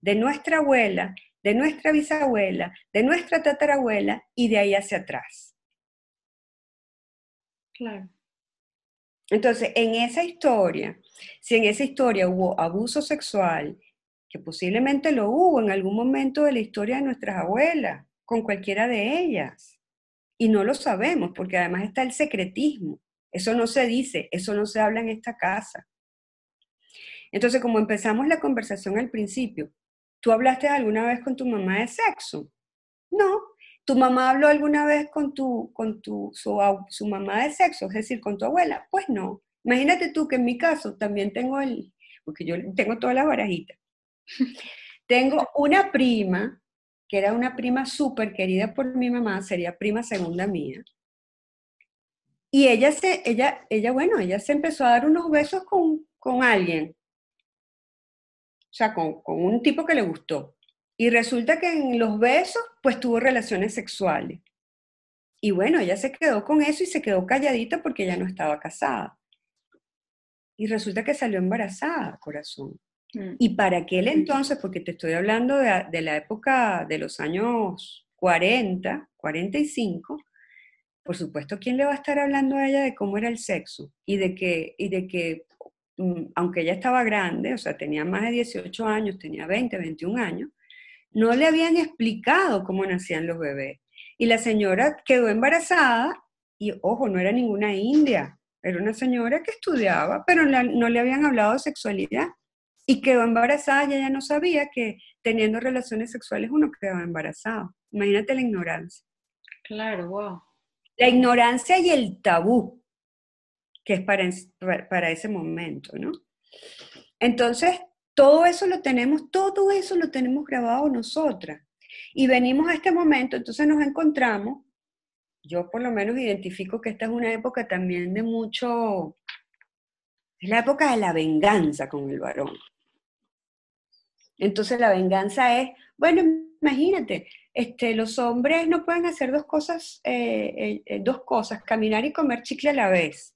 de nuestra abuela, de nuestra bisabuela, de nuestra tatarabuela y de ahí hacia atrás. Claro. Entonces, en esa historia, si en esa historia hubo abuso sexual, que posiblemente lo hubo en algún momento de la historia de nuestras abuelas, con cualquiera de ellas, y no lo sabemos, porque además está el secretismo. Eso no se dice, eso no se habla en esta casa. Entonces, como empezamos la conversación al principio, ¿tú hablaste alguna vez con tu mamá de sexo? No, ¿Tu mamá habló alguna vez con, tu, con tu, su, mamá de sexo, es decir, con tu abuela? Pues no. Imagínate tú que en mi caso también tengo el, porque yo tengo todas las barajitas. <laughs> tengo una prima, que era una prima súper querida por mi mamá, sería prima segunda mía. Y ella se, ella, ella, bueno, ella se empezó a dar unos besos con, con alguien. O sea, con, con un tipo que le gustó. Y resulta que en los besos, pues tuvo relaciones sexuales. Y bueno, ella se quedó con eso y se quedó calladita porque ya no estaba casada. Y resulta que salió embarazada, corazón. Mm. Y para aquel entonces, porque te estoy hablando de, de, la época de los años 40, 45, por supuesto, ¿quién le va a estar hablando a ella de cómo era el sexo? Y de que, y de que mm, aunque ella estaba grande, o sea, tenía más de 18 años, tenía 20, 21 años, no le habían explicado cómo nacían los bebés. Y la señora quedó embarazada y, ojo, no era ninguna india, era una señora que estudiaba, pero no le habían hablado de sexualidad. Y quedó embarazada y ella no sabía que teniendo relaciones sexuales uno quedaba embarazado. Imagínate la ignorancia. Claro, wow. La ignorancia y el tabú, que es para, para ese momento, ¿no? Entonces, todo eso lo tenemos, todo eso lo tenemos grabado nosotras. Y venimos a este momento, entonces nos encontramos, yo por lo menos identifico que esta es una época también de mucho, es la época de la venganza con el varón. Entonces la venganza es, bueno, imagínate, este, los hombres no pueden hacer dos cosas, eh, eh, eh, dos cosas, caminar y comer chicle a la vez.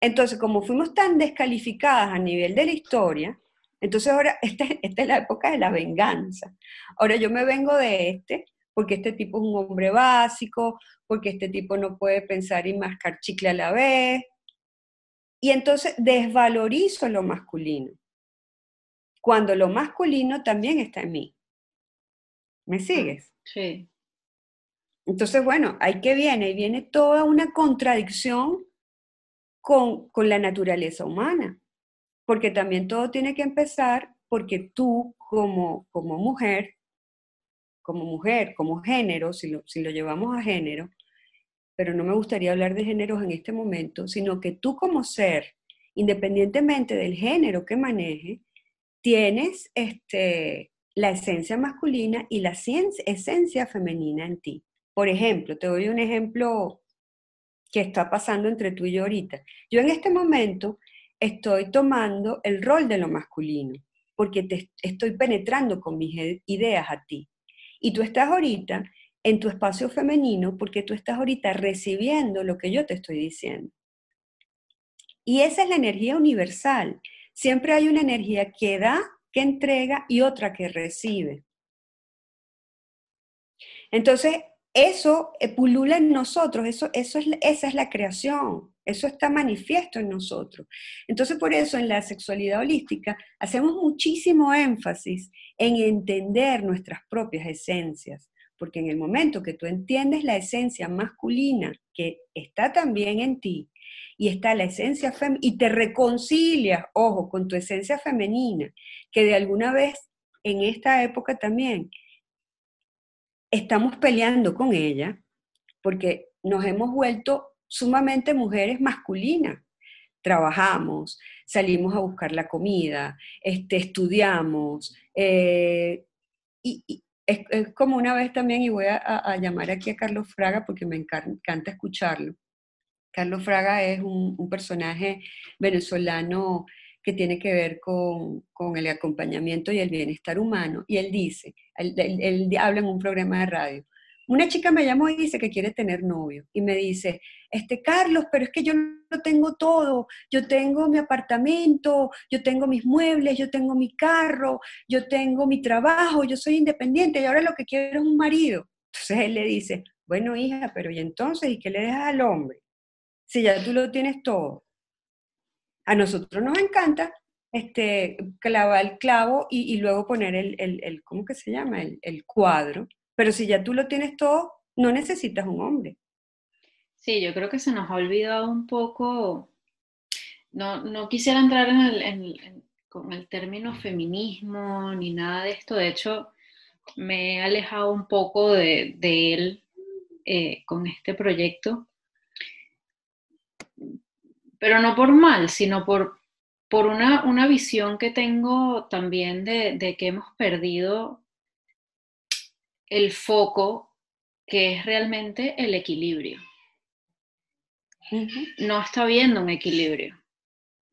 Entonces, como fuimos tan descalificadas a nivel de la historia, entonces ahora, <laughs> esta, esta es la época de la venganza. Ahora yo me vengo de este, porque este tipo es un hombre básico, porque este tipo no puede pensar y mascar chicle a la vez. Y entonces desvalorizo lo masculino, cuando lo masculino también está en mí. ¿Me sigues? Sí. Entonces, bueno, ahí que viene, y viene toda una contradicción con, con la naturaleza humana porque también todo tiene que empezar porque tú como, como mujer, como mujer, como género, si lo, si lo llevamos a género, pero no me gustaría hablar de géneros en este momento, sino que tú como ser, independientemente del género que maneje, tienes este, la esencia masculina y la esencia femenina en ti. Por ejemplo, te doy un ejemplo que está pasando entre tú y yo ahorita. Yo en este momento estoy tomando el rol de lo masculino, porque te estoy penetrando con mis ideas a ti. Y tú estás ahorita en tu espacio femenino porque tú estás ahorita recibiendo lo que yo te estoy diciendo. Y esa es la energía universal. Siempre hay una energía que da, que entrega y otra que recibe. Entonces, eso eh, pulula en nosotros, eso, eso es, esa es la creación. Eso está manifiesto en nosotros. Entonces, por eso en la sexualidad holística hacemos muchísimo énfasis en entender nuestras propias esencias, porque en el momento que tú entiendes la esencia masculina que está también en ti, y está la esencia femenina, y te reconcilias, ojo, con tu esencia femenina, que de alguna vez en esta época también estamos peleando con ella, porque nos hemos vuelto sumamente mujeres masculinas. Trabajamos, salimos a buscar la comida, este, estudiamos. Eh, y, es, como una vez también, y voy a, llamar aquí a Carlos Fraga porque me encanta, escucharlo. Carlos Fraga es un, personaje venezolano que tiene que ver con, el acompañamiento y el bienestar humano. Y él dice, él habla en un programa de radio, una chica me llamó y dice que quiere tener novio y me dice, este Carlos, pero es que yo lo tengo todo, yo tengo mi apartamento, yo tengo mis muebles, yo tengo mi carro, yo tengo mi trabajo, yo soy independiente y ahora lo que quiero es un marido. Entonces él le dice, bueno hija, pero ¿y entonces? ¿Y qué le dejas al hombre? Si ya tú lo tienes todo. A nosotros nos encanta este, clavar el clavo y, luego poner el, el, ¿cómo que se llama? el cuadro pero si ya tú lo tienes todo, no necesitas un hombre. Sí, yo creo que se nos ha olvidado un poco, no, no quisiera entrar en el, con el término feminismo ni nada de esto, de hecho, me he alejado un poco de, él eh, con este proyecto, pero no por mal, sino por, por una, una visión que tengo también de, de que hemos perdido el foco que es realmente el equilibrio. No está habiendo un equilibrio.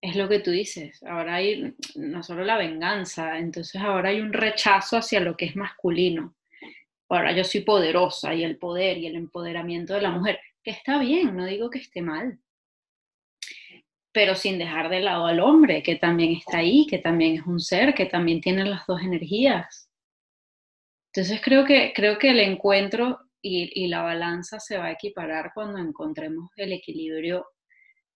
Es lo que tú dices. Ahora hay no solo la venganza, entonces ahora hay un rechazo hacia lo que es masculino. Ahora yo soy poderosa y el poder y el empoderamiento de la mujer, que está bien, no digo que esté mal, pero sin dejar de lado al hombre, que también está ahí, que también es un ser, que también tiene las dos energías. Entonces creo que, creo que el encuentro y, la balanza se va a equiparar cuando encontremos el equilibrio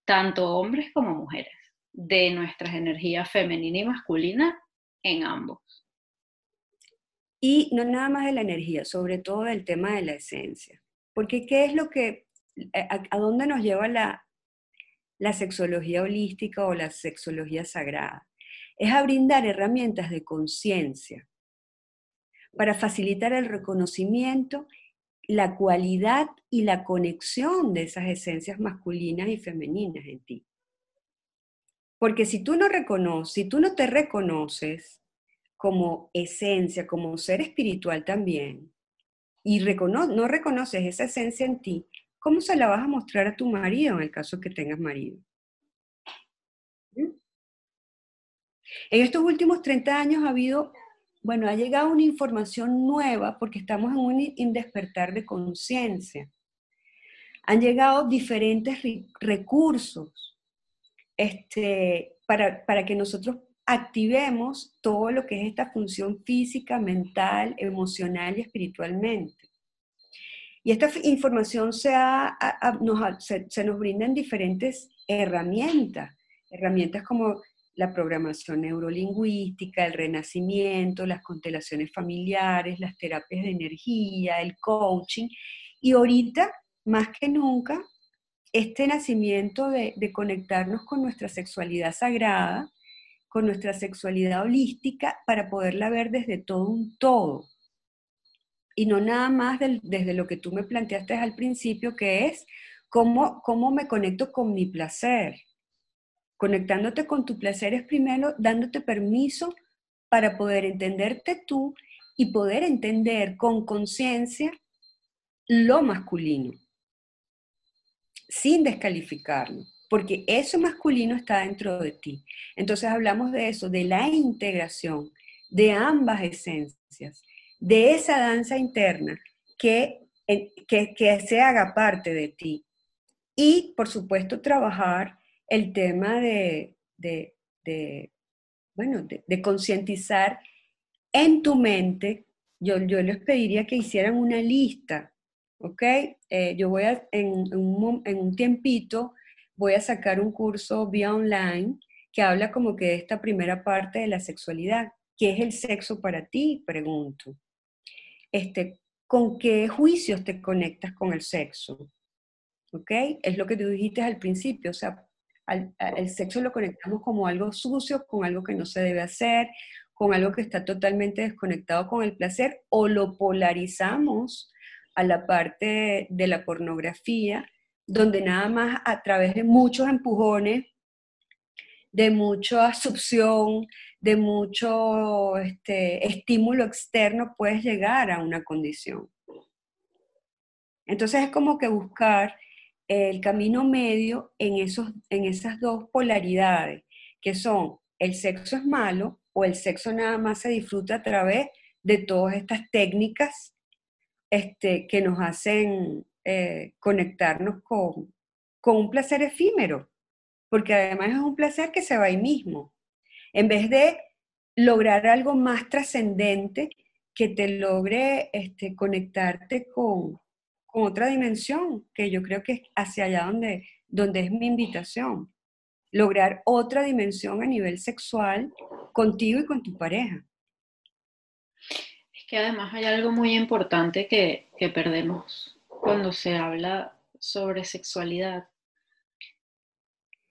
tanto hombres como mujeres de nuestras energías femenina y masculina en ambos. Y no nada más de la energía, sobre todo del tema de la esencia. Porque ¿qué es lo que, a, dónde nos lleva la, la sexología holística o la sexología sagrada? Es a brindar herramientas de conciencia para facilitar el reconocimiento la cualidad y la conexión de esas esencias masculinas y femeninas en ti. Porque si tú no reconoces, si tú no te reconoces como esencia, como ser espiritual también, y no reconoces esa esencia en ti, ¿cómo se la vas a mostrar a tu marido en el caso que tengas marido? ¿Mm? En estos últimos 30 años ha habido bueno, ha llegado una información nueva porque estamos en un despertar de conciencia. Han llegado diferentes recursos este, para, para que nosotros activemos todo lo que es esta función física, mental, emocional y espiritualmente. Y esta información se, nos, se, nos brinda en diferentes herramientas, herramientas como la programación neurolingüística, el renacimiento, las constelaciones familiares, las terapias de energía, el coaching. Y ahorita, más que nunca, este nacimiento de, conectarnos con nuestra sexualidad sagrada, con nuestra sexualidad holística, para poderla ver desde todo un todo. Y no nada más desde lo que tú me planteaste al principio, que es cómo, cómo me conecto con mi placer Conectándote con tu placer es primero dándote permiso para poder entenderte tú y poder entender con conciencia lo masculino, sin descalificarlo, porque eso masculino está dentro de ti. Entonces hablamos de eso, de la integración de ambas esencias, de esa danza interna que, que, que se haga parte de ti. Y, por supuesto, trabajar el tema de, bueno, de, concientizar en tu mente, yo, yo, les pediría que hicieran una lista, ¿ok? Eh, yo voy a, en, un, en, un, tiempito, voy a sacar un curso vía online que habla como que de esta primera parte de la sexualidad. ¿Qué es el sexo para ti? Pregunto. Este, ¿Con qué juicios te conectas con el sexo? ¿Ok? Es lo que tú dijiste al principio, o sea, el sexo lo conectamos como algo sucio, con algo que no se debe hacer, con algo que está totalmente desconectado con el placer, o lo polarizamos a la parte de la pornografía, donde nada más a través de muchos empujones, de mucha succión, de mucho este, estímulo externo, puedes llegar a una condición. Entonces es como que buscar el camino medio en, esos, en esas dos polaridades, que son el sexo es malo o el sexo nada más se disfruta a través de todas estas técnicas este, que nos hacen eh, conectarnos con, con un placer efímero, porque además es un placer que se va ahí mismo. En vez de lograr algo más trascendente que te logre este, conectarte con, otra dimensión, que yo creo que es hacia allá donde, donde es mi invitación. Lograr otra dimensión a nivel sexual contigo y con tu pareja. Es que además hay algo muy importante que, que perdemos cuando se habla sobre sexualidad,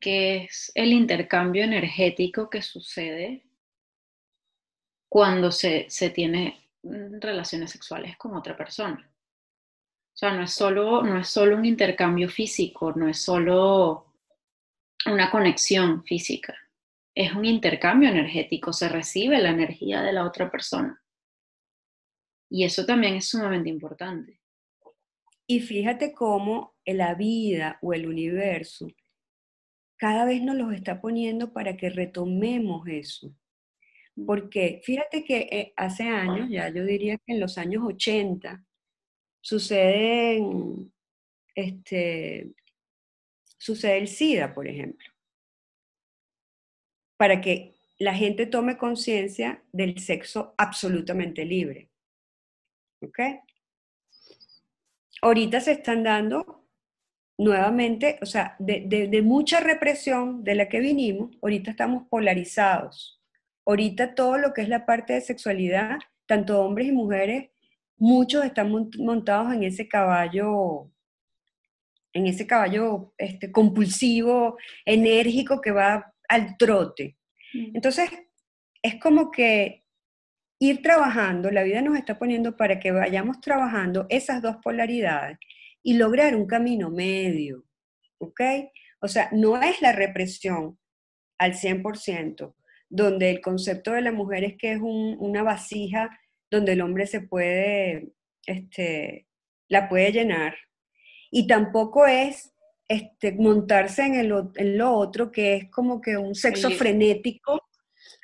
que es el intercambio energético que sucede cuando se, se tiene relaciones sexuales con otra persona. O sea, no es solo, no es solo un intercambio físico, no es solo una conexión física, es un intercambio energético, se recibe la energía de la otra persona. Y eso también es sumamente importante. Y fíjate cómo la vida o el universo cada vez nos los está poniendo para que retomemos eso. Porque fíjate que eh, hace años, ya yo diría que en los años 80, suceden, este, sucede el SIDA, por ejemplo, para que la gente tome conciencia del sexo absolutamente libre. ¿Ok? Ahorita se están dando nuevamente, o sea, de, mucha represión de la que vinimos, ahorita estamos polarizados. Ahorita todo lo que es la parte de sexualidad, tanto hombres y mujeres, muchos están montados en ese caballo, en ese caballo este, compulsivo, enérgico que va al trote. Mm. Entonces, es como que ir trabajando, la vida nos está poniendo para que vayamos trabajando esas dos polaridades y lograr un camino medio, ¿ok? O sea, no es la represión al 100%, donde el concepto de la mujer es que es una vasija donde el hombre se puede, este, la puede llenar. Y tampoco es este, montarse en, el, en lo otro, que es como que un sexo frenético,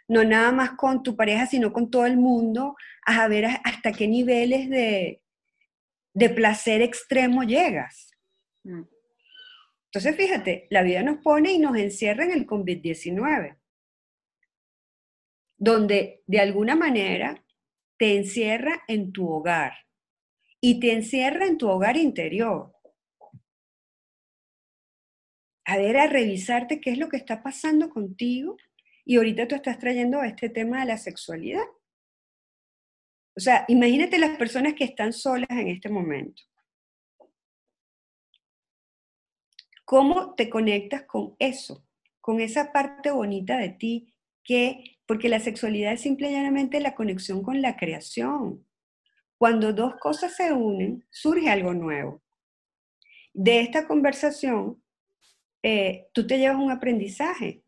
no nada más con tu pareja, sino con todo el mundo, a ver hasta qué niveles de, de placer extremo llegas. Mm. Entonces, fíjate, la vida nos pone y nos encierra en el COVID-19, donde de alguna manera te encierra en tu hogar y te encierra en tu hogar interior. A ver, a revisarte qué es lo que está pasando contigo y ahorita tú estás trayendo este tema de la sexualidad. O sea, imagínate las personas que están solas en este momento. ¿Cómo te conectas con eso? Con esa parte bonita de ti que, porque la sexualidad es simple y llanamente la conexión con la creación. Cuando dos cosas se unen, surge algo nuevo. De esta conversación, eh, tú te llevas un aprendizaje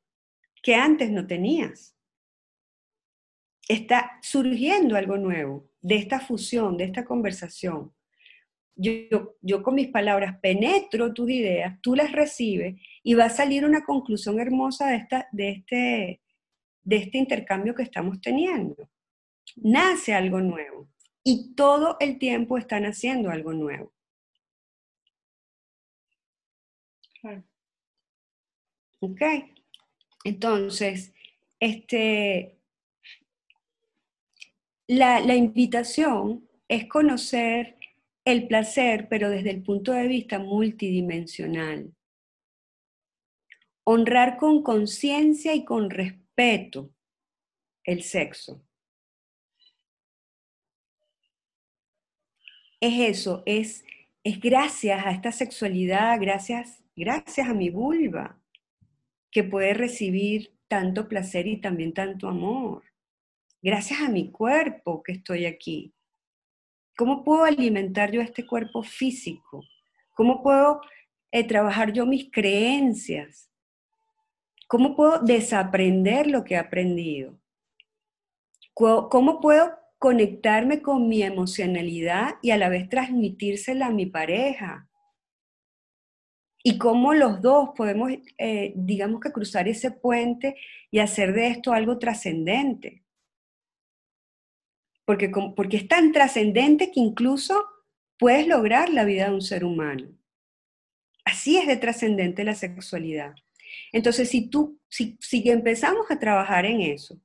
que antes no tenías está surgiendo algo nuevo de esta fusión, de esta conversación. Yo, yo, con mis palabras penetro tus ideas, tú las recibes y va a salir una conclusión hermosa de, esta, de, este, de este intercambio que estamos teniendo. Nace algo nuevo y todo el tiempo están haciendo algo nuevo. Ok. Entonces, este, la, invitación es conocer el placer, pero desde el punto de vista multidimensional. Honrar con conciencia y con respeto el sexo. Es eso, es, es gracias a esta sexualidad, gracias, gracias a mi vulva, que puede recibir tanto placer y también tanto amor gracias a mi cuerpo que estoy aquí. ¿Cómo puedo alimentar yo este cuerpo físico? ¿Cómo puedo eh, trabajar yo mis creencias? ¿Cómo puedo desaprender lo que he aprendido? ¿Cómo puedo conectarme con mi emocionalidad y a la vez transmitírsela a mi pareja? Y cómo los dos podemos, eh, digamos que cruzar ese puente y hacer de esto algo trascendente porque, porque es tan trascendente que incluso puedes lograr la vida de un ser humano. Así es de trascendente la sexualidad. Entonces, si tú, si, si empezamos a trabajar en eso,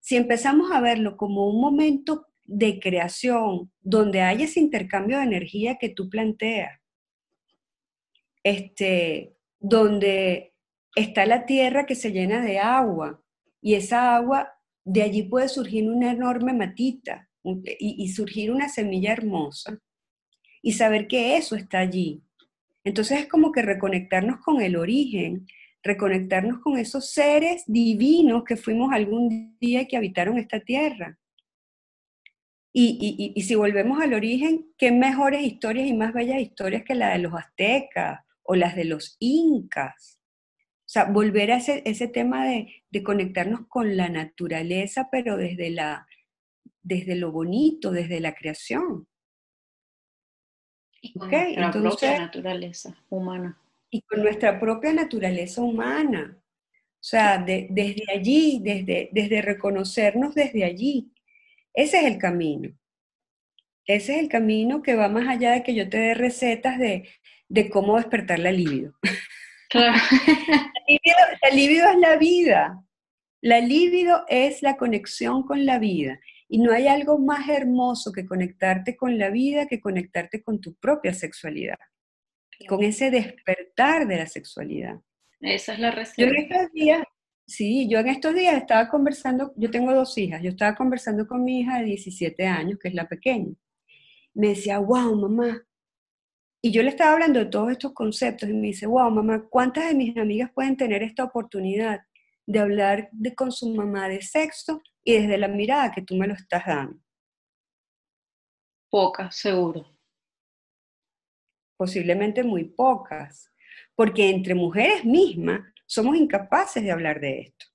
si empezamos a verlo como un momento de creación donde hay ese intercambio de energía que tú planteas, este, donde está la tierra que se llena de agua y esa agua de allí puede surgir una enorme matita y, surgir una semilla hermosa y saber que eso está allí. Entonces es como que reconectarnos con el origen, reconectarnos con esos seres divinos que fuimos algún día y que habitaron esta tierra. Y, y, si volvemos al origen, ¿qué mejores historias y más bellas historias que la de los aztecas o las de los incas? Sea, volver a ese, ese tema de, de, conectarnos con la naturaleza, pero desde, la, desde lo bonito, desde la creación. Y con nuestra propia naturaleza humana. Y con nuestra propia naturaleza humana. O sea, desde allí, desde, desde reconocernos desde allí. Ese es el camino. Ese es el camino que va más allá de que yo te dé recetas de, de cómo despertar la libido. Claro. <laughs> la, libido, es la vida. La libido es la conexión con la vida. Y no hay algo más hermoso que conectarte con la vida que conectarte con tu propia sexualidad. Con ese despertar de la sexualidad. Esa es la receta. Yo en estos días, sí, yo en estos días estaba conversando, yo tengo dos hijas, yo estaba conversando con mi hija de 17 años, que es la pequeña. Me decía, wow, mamá. Y yo le estaba hablando de todos estos conceptos y me dice, wow, mamá, ¿cuántas de mis amigas pueden tener esta oportunidad de hablar de, con su mamá de sexo y desde la mirada que tú me lo estás dando? Pocas, seguro. Posiblemente muy pocas porque entre mujeres mismas somos incapaces de hablar de esto.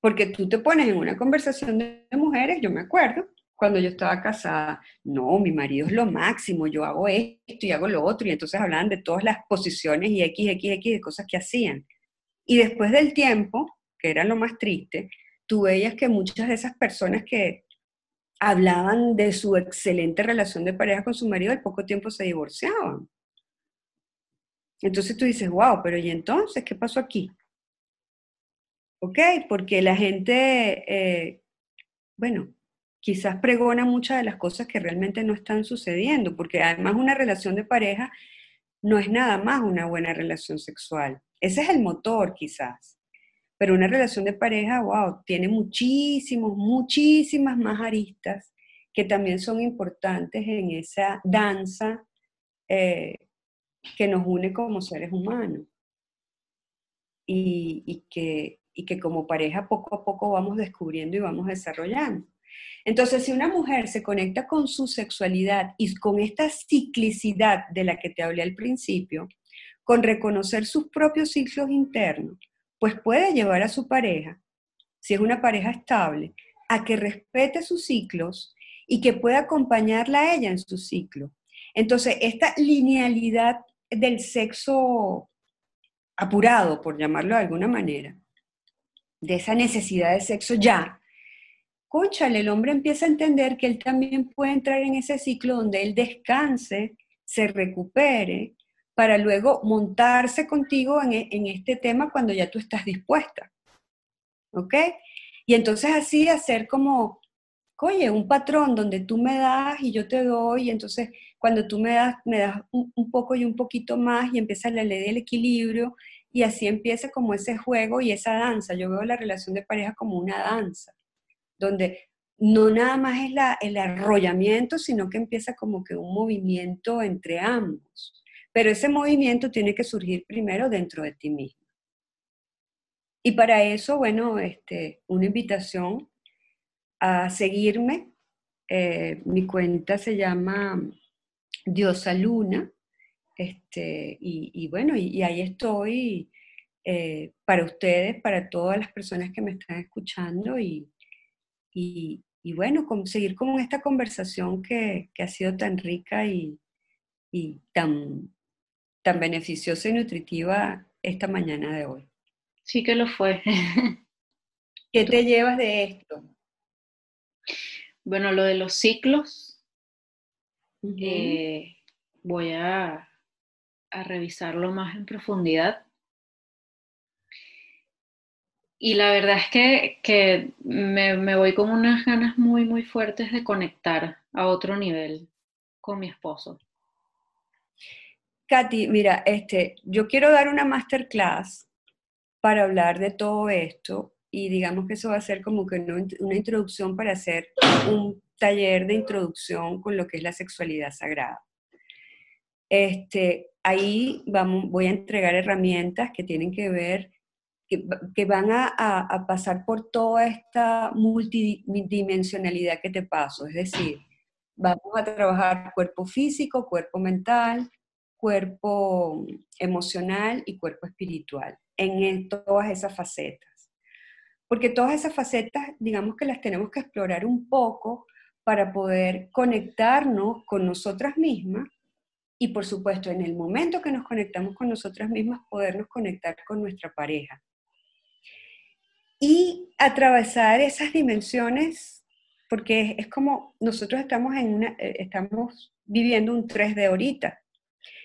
Porque tú te pones en una conversación de mujeres, yo me acuerdo, cuando yo estaba casada, no, mi marido es lo máximo, yo hago esto y hago lo otro, y entonces hablaban de todas las posiciones y X, X, X de cosas que hacían. Y después del tiempo, que era lo más triste, tú veías que muchas de esas personas que hablaban de su excelente relación de pareja con su marido, al poco tiempo se divorciaban. Entonces tú dices, wow, pero ¿y entonces qué pasó aquí? ¿Ok? Porque la gente, eh, bueno, quizás pregona muchas de las cosas que realmente no están sucediendo, porque además una relación de pareja no es nada más una buena relación sexual. Ese es el motor quizás. Pero una relación de pareja, wow, tiene muchísimos, muchísimas más aristas que también son importantes en esa danza eh, que nos une como seres humanos y, que, y que como pareja poco a poco vamos descubriendo y vamos desarrollando. Entonces, si una mujer se conecta con su sexualidad y con esta ciclicidad de la que te hablé al principio, con reconocer sus propios ciclos internos, pues puede llevar a su pareja, si es una pareja estable, a que respete sus ciclos y que pueda acompañarla a ella en su ciclo. Entonces, esta linealidad del sexo apurado, por llamarlo de alguna manera, de esa necesidad de sexo ya, conchale, el hombre empieza a entender que él también puede entrar en ese ciclo donde él descanse, se recupere, para luego montarse contigo en, e, en este tema cuando ya tú estás dispuesta. ¿Ok? Y entonces así hacer como oye, un patrón donde tú me das y yo te doy, y entonces cuando tú me das, me das un, poco y un poquito más y empieza la ley del equilibrio y así empieza como ese juego y esa danza. Yo veo la relación de pareja como una danza, donde no nada más es el arrollamiento, sino que empieza como que un movimiento entre ambos. Pero ese movimiento tiene que surgir primero dentro de ti mismo. Y para eso, bueno, este, una invitación a seguirme. Eh, mi cuenta se llama Diosa Luna. Este, y, bueno, y, ahí estoy eh, para ustedes, para todas las personas que me están escuchando y, bueno, seguir con esta conversación que, ha sido tan rica y, tan, tan beneficiosa y nutritiva esta mañana de hoy. Sí que lo fue. <laughs> ¿Qué te llevas de esto? Bueno, lo de los ciclos, eh, voy a, revisarlo más en profundidad. Y la verdad es que, me, me, voy con unas ganas muy, muy fuertes de conectar a otro nivel con mi esposo. Katy, mira, este, yo quiero dar una masterclass para hablar de todo esto y digamos que eso va a ser como que una introducción para hacer un taller de introducción con lo que es la sexualidad sagrada. Este, ahí vamos, voy a entregar herramientas que tienen que ver que, van a, pasar por toda esta multidimensionalidad que te paso. Es decir, vamos a trabajar cuerpo físico, cuerpo mental, cuerpo emocional y cuerpo espiritual en todas esas facetas. Porque todas esas facetas, digamos que las tenemos que explorar un poco para poder conectarnos con nosotras mismas y por supuesto en el momento que nos conectamos con nosotras mismas podernos conectar con nuestra pareja. Y atravesar esas dimensiones, porque es, como nosotros estamos, en una, eh, estamos viviendo un 3D ahorita.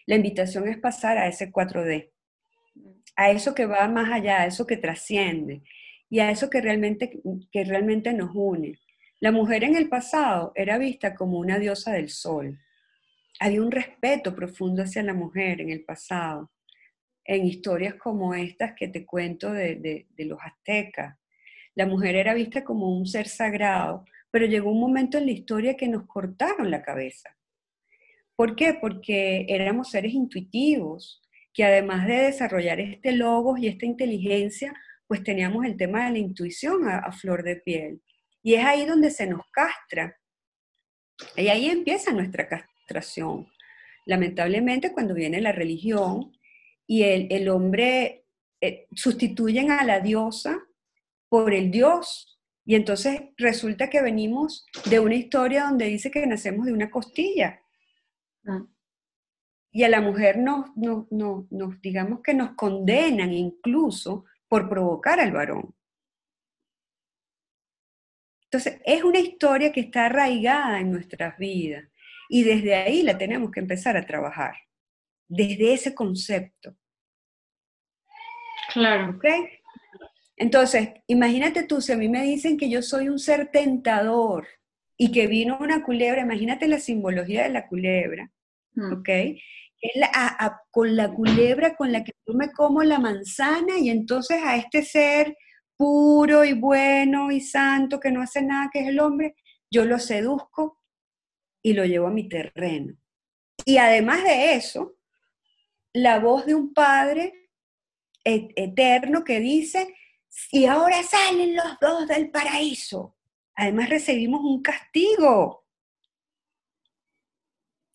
La invitación es pasar a ese 4D, a eso que va más allá, a eso que trasciende y a eso que realmente, que realmente nos une. La mujer en el pasado era vista como una diosa del sol. Había un respeto profundo hacia la mujer en el pasado, en historias como estas que te cuento de, los aztecas. La mujer era vista como un ser sagrado, pero llegó un momento en la historia que nos cortaron la cabeza. ¿Por qué? Porque éramos seres intuitivos, que además de desarrollar este logos y esta inteligencia, pues teníamos el tema de la intuición a flor de piel. Y es ahí donde se nos castra. Y ahí empieza nuestra castración. Lamentablemente, cuando viene la religión y el, hombre eh, sustituyen a la diosa por el dios. Y entonces resulta que venimos de una historia donde dice que nacemos de una costilla. Ah. Y a la mujer nos, nos, digamos que nos condenan incluso por provocar al varón. Entonces, es una historia que está arraigada en nuestras vidas y desde ahí la tenemos que empezar a trabajar, desde ese concepto. Claro. ¿Ok? Entonces, imagínate tú, si a mí me dicen que yo soy un ser tentador y que vino una culebra, imagínate la simbología de la culebra, mm. ¿ok? Es con la culebra con la que yo me como la manzana y entonces a este ser puro y bueno y santo que no hace nada, que es el hombre, yo lo seduzco y lo llevo a mi terreno. Y además de eso, la voz de un padre eterno que dice, y ahora salen los dos del paraíso. Además recibimos un castigo.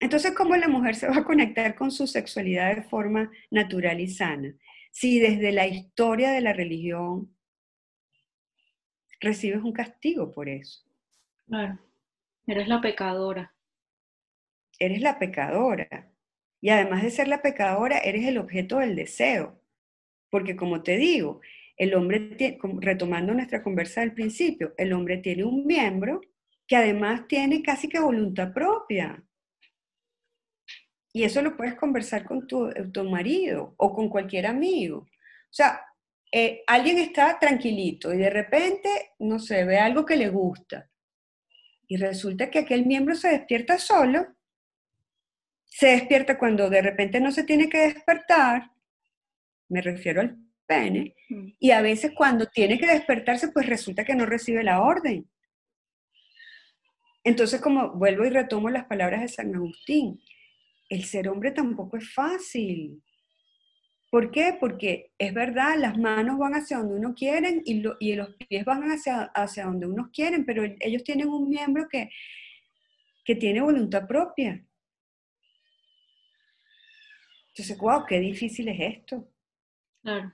Entonces, ¿cómo la mujer se va a conectar con su sexualidad de forma natural y sana? Si desde la historia de la religión recibes un castigo por eso. Claro, eres la pecadora. Eres la pecadora. Y además de ser la pecadora, eres el objeto del deseo. Porque como te digo, el hombre, retomando nuestra conversa del principio, el hombre tiene un miembro que además tiene casi que voluntad propia. Y eso lo puedes conversar con tu, tu marido o con cualquier amigo. O sea, eh, alguien está tranquilito y de repente, no sé, ve algo que le gusta y resulta que aquel miembro se despierta solo, se despierta cuando de repente no se tiene que despertar, me refiero al pene, mm. y a veces cuando tiene que despertarse, pues resulta que no recibe la orden. Entonces, como vuelvo y retomo las palabras de San Agustín, el ser hombre tampoco es fácil. ¿Por qué? Porque es verdad, las manos van hacia donde uno quiere y, los pies van hacia, hacia donde uno quieren, pero ellos tienen un miembro que, que tiene voluntad propia. Entonces, wow, qué difícil es esto. Claro.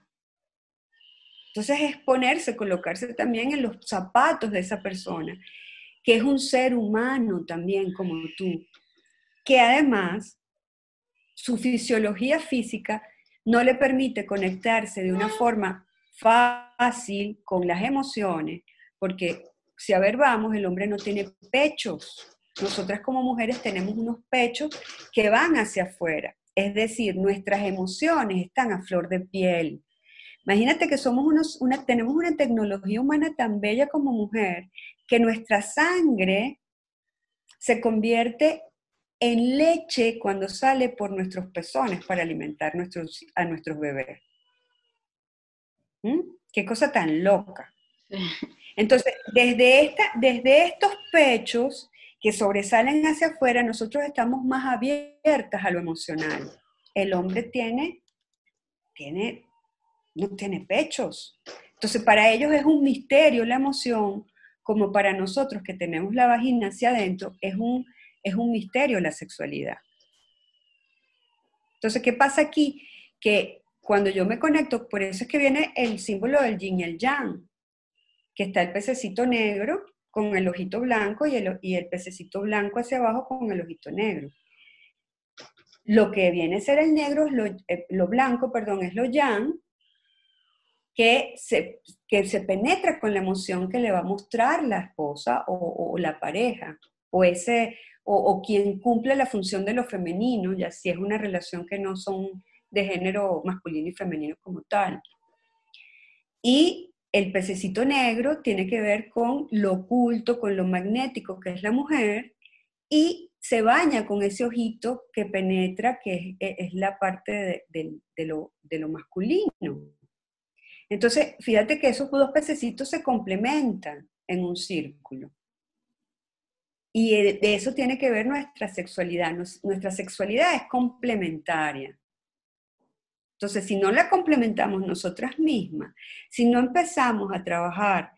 Entonces es ponerse, colocarse también en los zapatos de esa persona, que es un ser humano también como tú, que además su fisiología física no le permite conectarse de una forma fácil con las emociones, porque si a ver vamos, el hombre no tiene pechos. Nosotras como mujeres tenemos unos pechos que van hacia afuera, es decir, nuestras emociones están a flor de piel. Imagínate que somos unos, una, tenemos una tecnología humana tan bella como mujer que nuestra sangre se convierte en leche cuando sale por nuestros pezones para alimentar nuestros, a nuestros bebés. ¿Mm? Qué cosa tan loca. Entonces, desde, esta, desde estos pechos que sobresalen hacia afuera, nosotros estamos más abiertas a lo emocional. El hombre tiene, tiene no tiene pechos. Entonces, para ellos es un misterio la emoción, como para nosotros que tenemos la vagina hacia adentro, es un, es un misterio la sexualidad. Entonces, ¿qué pasa aquí? Que cuando yo me conecto, por eso es que viene el símbolo del yin y el yang, que está el pececito negro con el ojito blanco y el, y el pececito blanco hacia abajo con el ojito negro. Lo que viene a ser el negro, es lo, eh, lo blanco, perdón, es lo yang, que se, que se penetra con la emoción que le va a mostrar la esposa o, la pareja, o, ese, o, quien cumple la función de lo femenino, ya si es una relación que no son de género masculino y femenino como tal. Y el pececito negro tiene que ver con lo oculto, con lo magnético que es la mujer, y se baña con ese ojito que penetra, que es, la parte de, lo, de lo masculino. Entonces, fíjate que esos dos pececitos se complementan en un círculo. Y de eso tiene que ver nuestra sexualidad. Nuestra sexualidad es complementaria. Entonces, si no la complementamos nosotras mismas, si no empezamos a trabajar,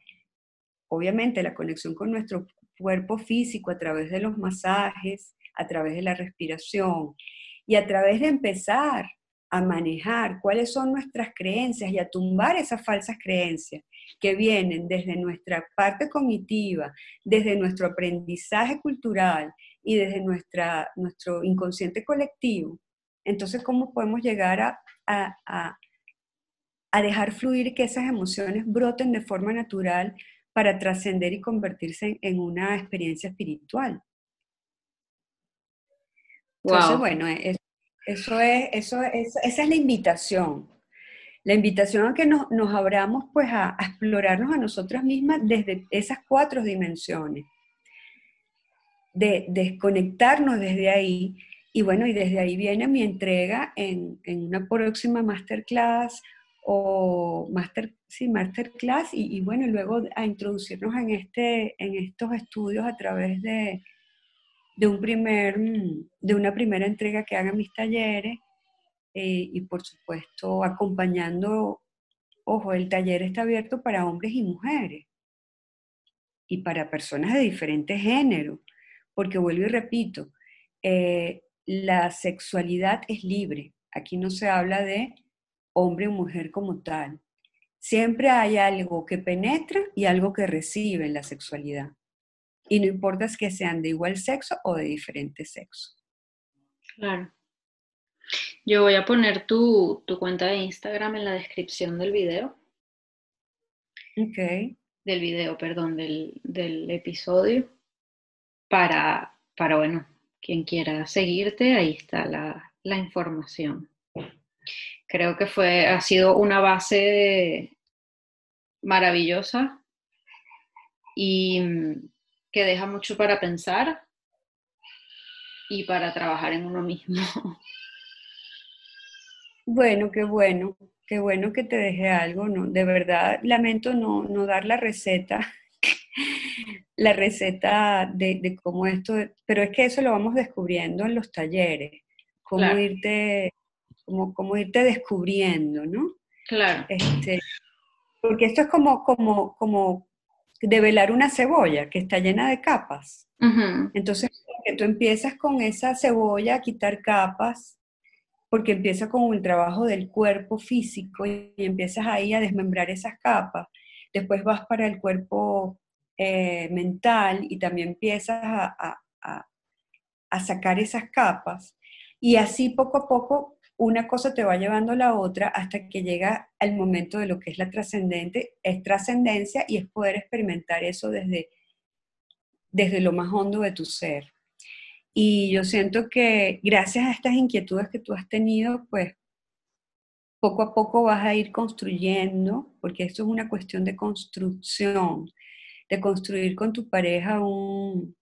obviamente, la conexión con nuestro cuerpo físico a través de los masajes, a través de la respiración y a través de empezar a manejar cuáles son nuestras creencias y a tumbar esas falsas creencias que vienen desde nuestra parte cognitiva, desde nuestro aprendizaje cultural y desde nuestra, nuestro inconsciente colectivo, entonces, ¿cómo podemos llegar a, a, a, dejar fluir que esas emociones broten de forma natural para trascender y convertirse en, una experiencia espiritual? Entonces, bueno, eso, eso es, eso esa es la invitación. La invitación a que nos, nos abramos pues a, a, explorarnos a nosotras mismas desde esas cuatro dimensiones. De desconectarnos desde ahí y bueno, y desde ahí viene mi entrega en, una próxima masterclass o master, sí, masterclass y, bueno, luego a introducirnos en, este, en estos estudios a través de, de, un primer, de una primera entrega que hagan mis talleres eh, y por supuesto acompañando, ojo, el taller está abierto para hombres y mujeres y para personas de diferentes géneros, porque vuelvo y repito, eh, la sexualidad es libre. Aquí no se habla de hombre o mujer como tal. Siempre hay algo que penetra y algo que recibe en la sexualidad. Y no importa si que sean de igual sexo o de diferente sexo. Claro. Yo voy a poner tu, cuenta de Instagram en la descripción del video. Ok. Del video, perdón, del, del episodio. Para, para, bueno, quien quiera seguirte, ahí está la, información. Creo que fue, ha sido una base maravillosa y mm, que deja mucho para pensar y para trabajar en uno mismo. <laughs> Bueno, qué bueno, qué bueno que te deje algo, ¿no? De verdad, lamento no, no dar la receta <laughs> la receta de, cómo esto, pero es que eso lo vamos descubriendo en los talleres, cómo irte, cómo, irte descubriendo, ¿no? Claro. Este, porque esto es como, como, como develar una cebolla que está llena de capas. Entonces, que tú empiezas con esa cebolla a quitar capas, porque empieza con el trabajo del cuerpo físico y empiezas ahí a desmembrar esas capas. Después vas para el cuerpo eh, mental y también empiezas a, sacar esas capas y así poco a poco una cosa te va llevando a la otra hasta que llega el momento de lo que es la trascendente, es trascendencia y es poder experimentar eso desde, desde lo más hondo de tu ser. Y yo siento que gracias a estas inquietudes que tú has tenido, pues poco a poco vas a ir construyendo, porque esto es una cuestión de construcción, de construir con tu pareja un,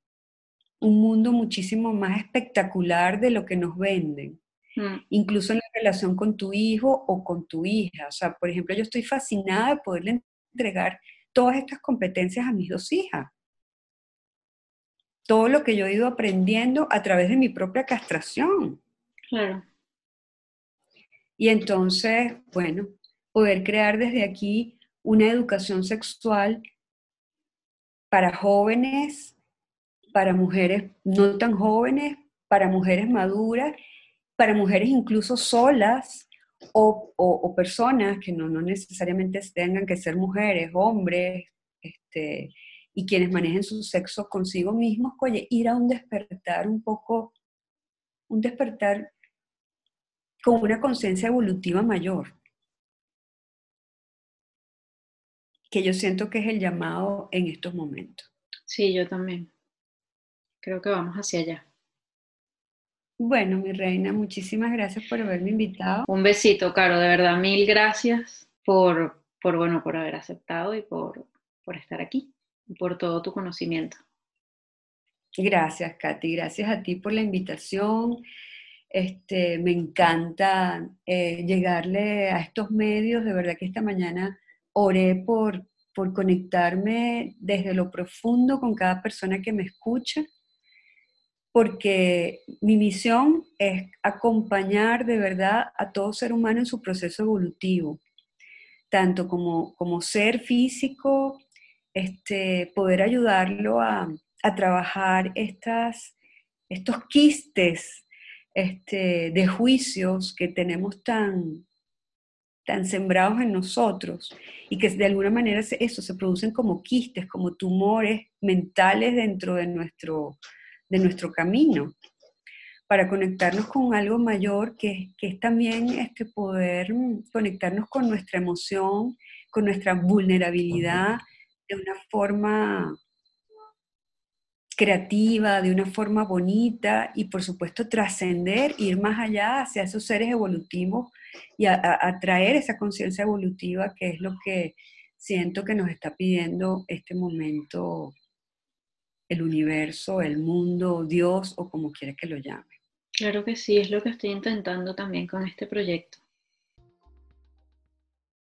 un mundo muchísimo más espectacular de lo que nos venden. Mm. Incluso en la relación con tu hijo o con tu hija. O sea, por ejemplo, yo estoy fascinada de poderle entregar todas estas competencias a mis dos hijas. Todo lo que yo he ido aprendiendo a través de mi propia castración. Claro. Y entonces, bueno, poder crear desde aquí una educación sexual para jóvenes, para mujeres no tan jóvenes, para mujeres maduras, para mujeres incluso solas o, personas que no, necesariamente tengan que ser mujeres, hombres, este, y quienes manejen su sexo consigo mismos, ir a un despertar un poco, un despertar con una conciencia evolutiva mayor. Que yo siento que es el llamado en estos momentos. Sí, yo también. Creo que vamos hacia allá. Bueno, mi reina, muchísimas gracias por haberme invitado. Un besito, Caro, de verdad, mil gracias por, por, bueno, por haber aceptado y por, por estar aquí y por todo tu conocimiento. Gracias, Katy, gracias a ti por la invitación. Este, me encanta eh, llegarle a estos medios, de verdad que esta mañana oré por, por conectarme desde lo profundo con cada persona que me escucha porque mi misión es acompañar de verdad a todo ser humano en su proceso evolutivo, tanto como, como ser físico, este, poder ayudarlo a, trabajar estas, estos quistes este, de juicios que tenemos tan, tan sembrados en nosotros y que de alguna manera eso se producen como quistes, como tumores mentales dentro de nuestro, de nuestro camino, para conectarnos con algo mayor que, es también este poder conectarnos con nuestra emoción, con nuestra vulnerabilidad de una forma creativa, de una forma bonita y por supuesto trascender, ir más allá hacia esos seres evolutivos y atraer esa conciencia evolutiva que es lo que siento que nos está pidiendo este momento el universo, el mundo, Dios o como quiera que lo llame. Claro que sí, es lo que estoy intentando también con este proyecto.